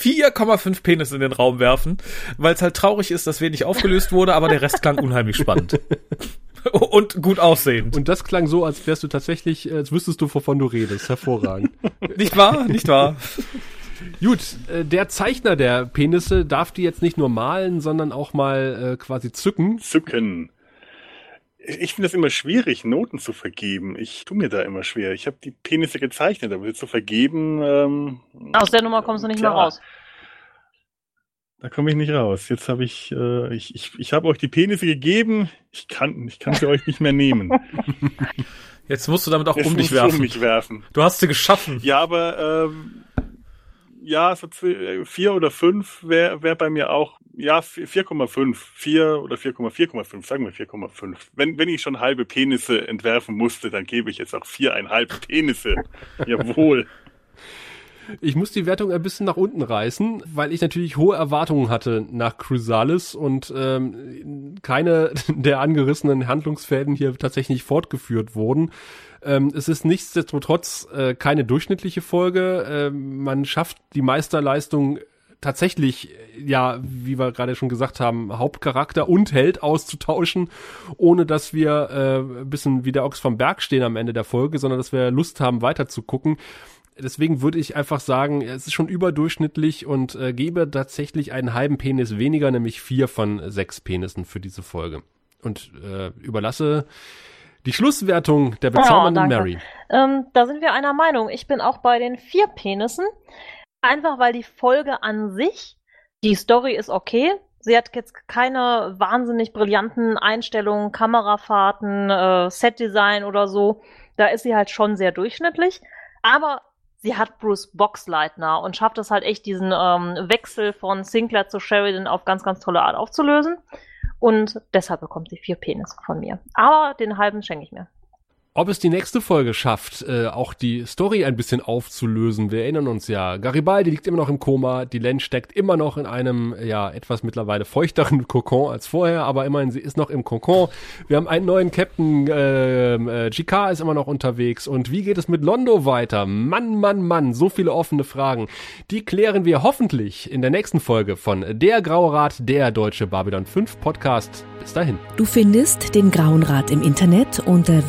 4,5 Penis in den Raum werfen, weil es halt traurig ist, dass wenig aufgelöst wurde, aber der Rest klang unheimlich spannend. Und gut aussehend. Und das klang so, als wärst du tatsächlich, als wüsstest du, wovon du redest. Hervorragend. Nicht wahr? Nicht wahr? Gut, äh, der Zeichner der Penisse darf die jetzt nicht nur malen, sondern auch mal äh, quasi zücken. Zücken. Ich finde das immer schwierig, Noten zu vergeben. Ich tue mir da immer schwer. Ich habe die Penisse gezeichnet, aber zu vergeben, ähm, Aus der Nummer kommst du nicht mehr Tja. raus. da komme ich nicht raus. Jetzt habe ich, äh, ich, ich, ich habe euch die Penisse gegeben. Ich kann, ich kann sie euch nicht mehr nehmen. Jetzt musst du damit auch Jetzt um dich werfen. Um mich werfen. Du hast sie geschaffen. Ja, aber ähm, ja, so äh, vier oder fünf wäre wär bei mir auch, ja, vi- 4,5. Vier oder 4,4,5, sagen wir 4,5. Wenn, wenn ich schon halbe Penisse entwerfen musste, dann gebe ich jetzt auch viereinhalb Penisse. Jawohl. Ich muss die Wertung ein bisschen nach unten reißen, weil ich natürlich hohe Erwartungen hatte nach Chrysalis und ähm, keine der angerissenen Handlungsfäden hier tatsächlich fortgeführt wurden. Ähm, es ist nichtsdestotrotz äh, keine durchschnittliche Folge. Ähm, man schafft die Meisterleistung tatsächlich, äh, ja, wie wir gerade schon gesagt haben, Hauptcharakter und Held auszutauschen, ohne dass wir äh, ein bisschen wie der Ochs vom Berg stehen am Ende der Folge, sondern dass wir Lust haben, weiter zu gucken. Deswegen würde ich einfach sagen, es ist schon überdurchschnittlich und äh, gebe tatsächlich einen halben Penis weniger, nämlich vier von sechs Penissen für diese Folge. Und äh, überlasse die Schlusswertung der bezaubernden Oh. Mary. Ähm, da sind wir einer Meinung. Ich bin auch bei den vier Penissen. Einfach weil die Folge an sich, die Story ist okay. Sie hat jetzt keine wahnsinnig brillanten Einstellungen, Kamerafahrten, äh, Setdesign oder so. Da ist sie halt schon sehr durchschnittlich. Aber sie hat Bruce Boxleitner und schafft es halt echt, diesen ähm, Wechsel von Sinclair zu Sheridan auf ganz, ganz tolle Art aufzulösen. Und deshalb bekommt sie vier Penisse von mir. Aber den halben schenke ich mir. Ob es die nächste Folge schafft, äh, auch die Story ein bisschen aufzulösen. Wir erinnern uns ja, Garibaldi liegt immer noch im Koma, die Len steckt immer noch in einem, ja, etwas mittlerweile feuchteren Kokon als vorher, aber immerhin, sie ist noch im Kokon. Wir haben einen neuen Captain, äh, äh, GK ist immer noch unterwegs. Und wie geht es mit Londo weiter? Mann, Mann, Mann, so viele offene Fragen. Die klären wir hoffentlich in der nächsten Folge von Der Graue Rat, der deutsche Babylon 5 Podcast. Bis dahin. Du findest den Grauen Rat im Internet unter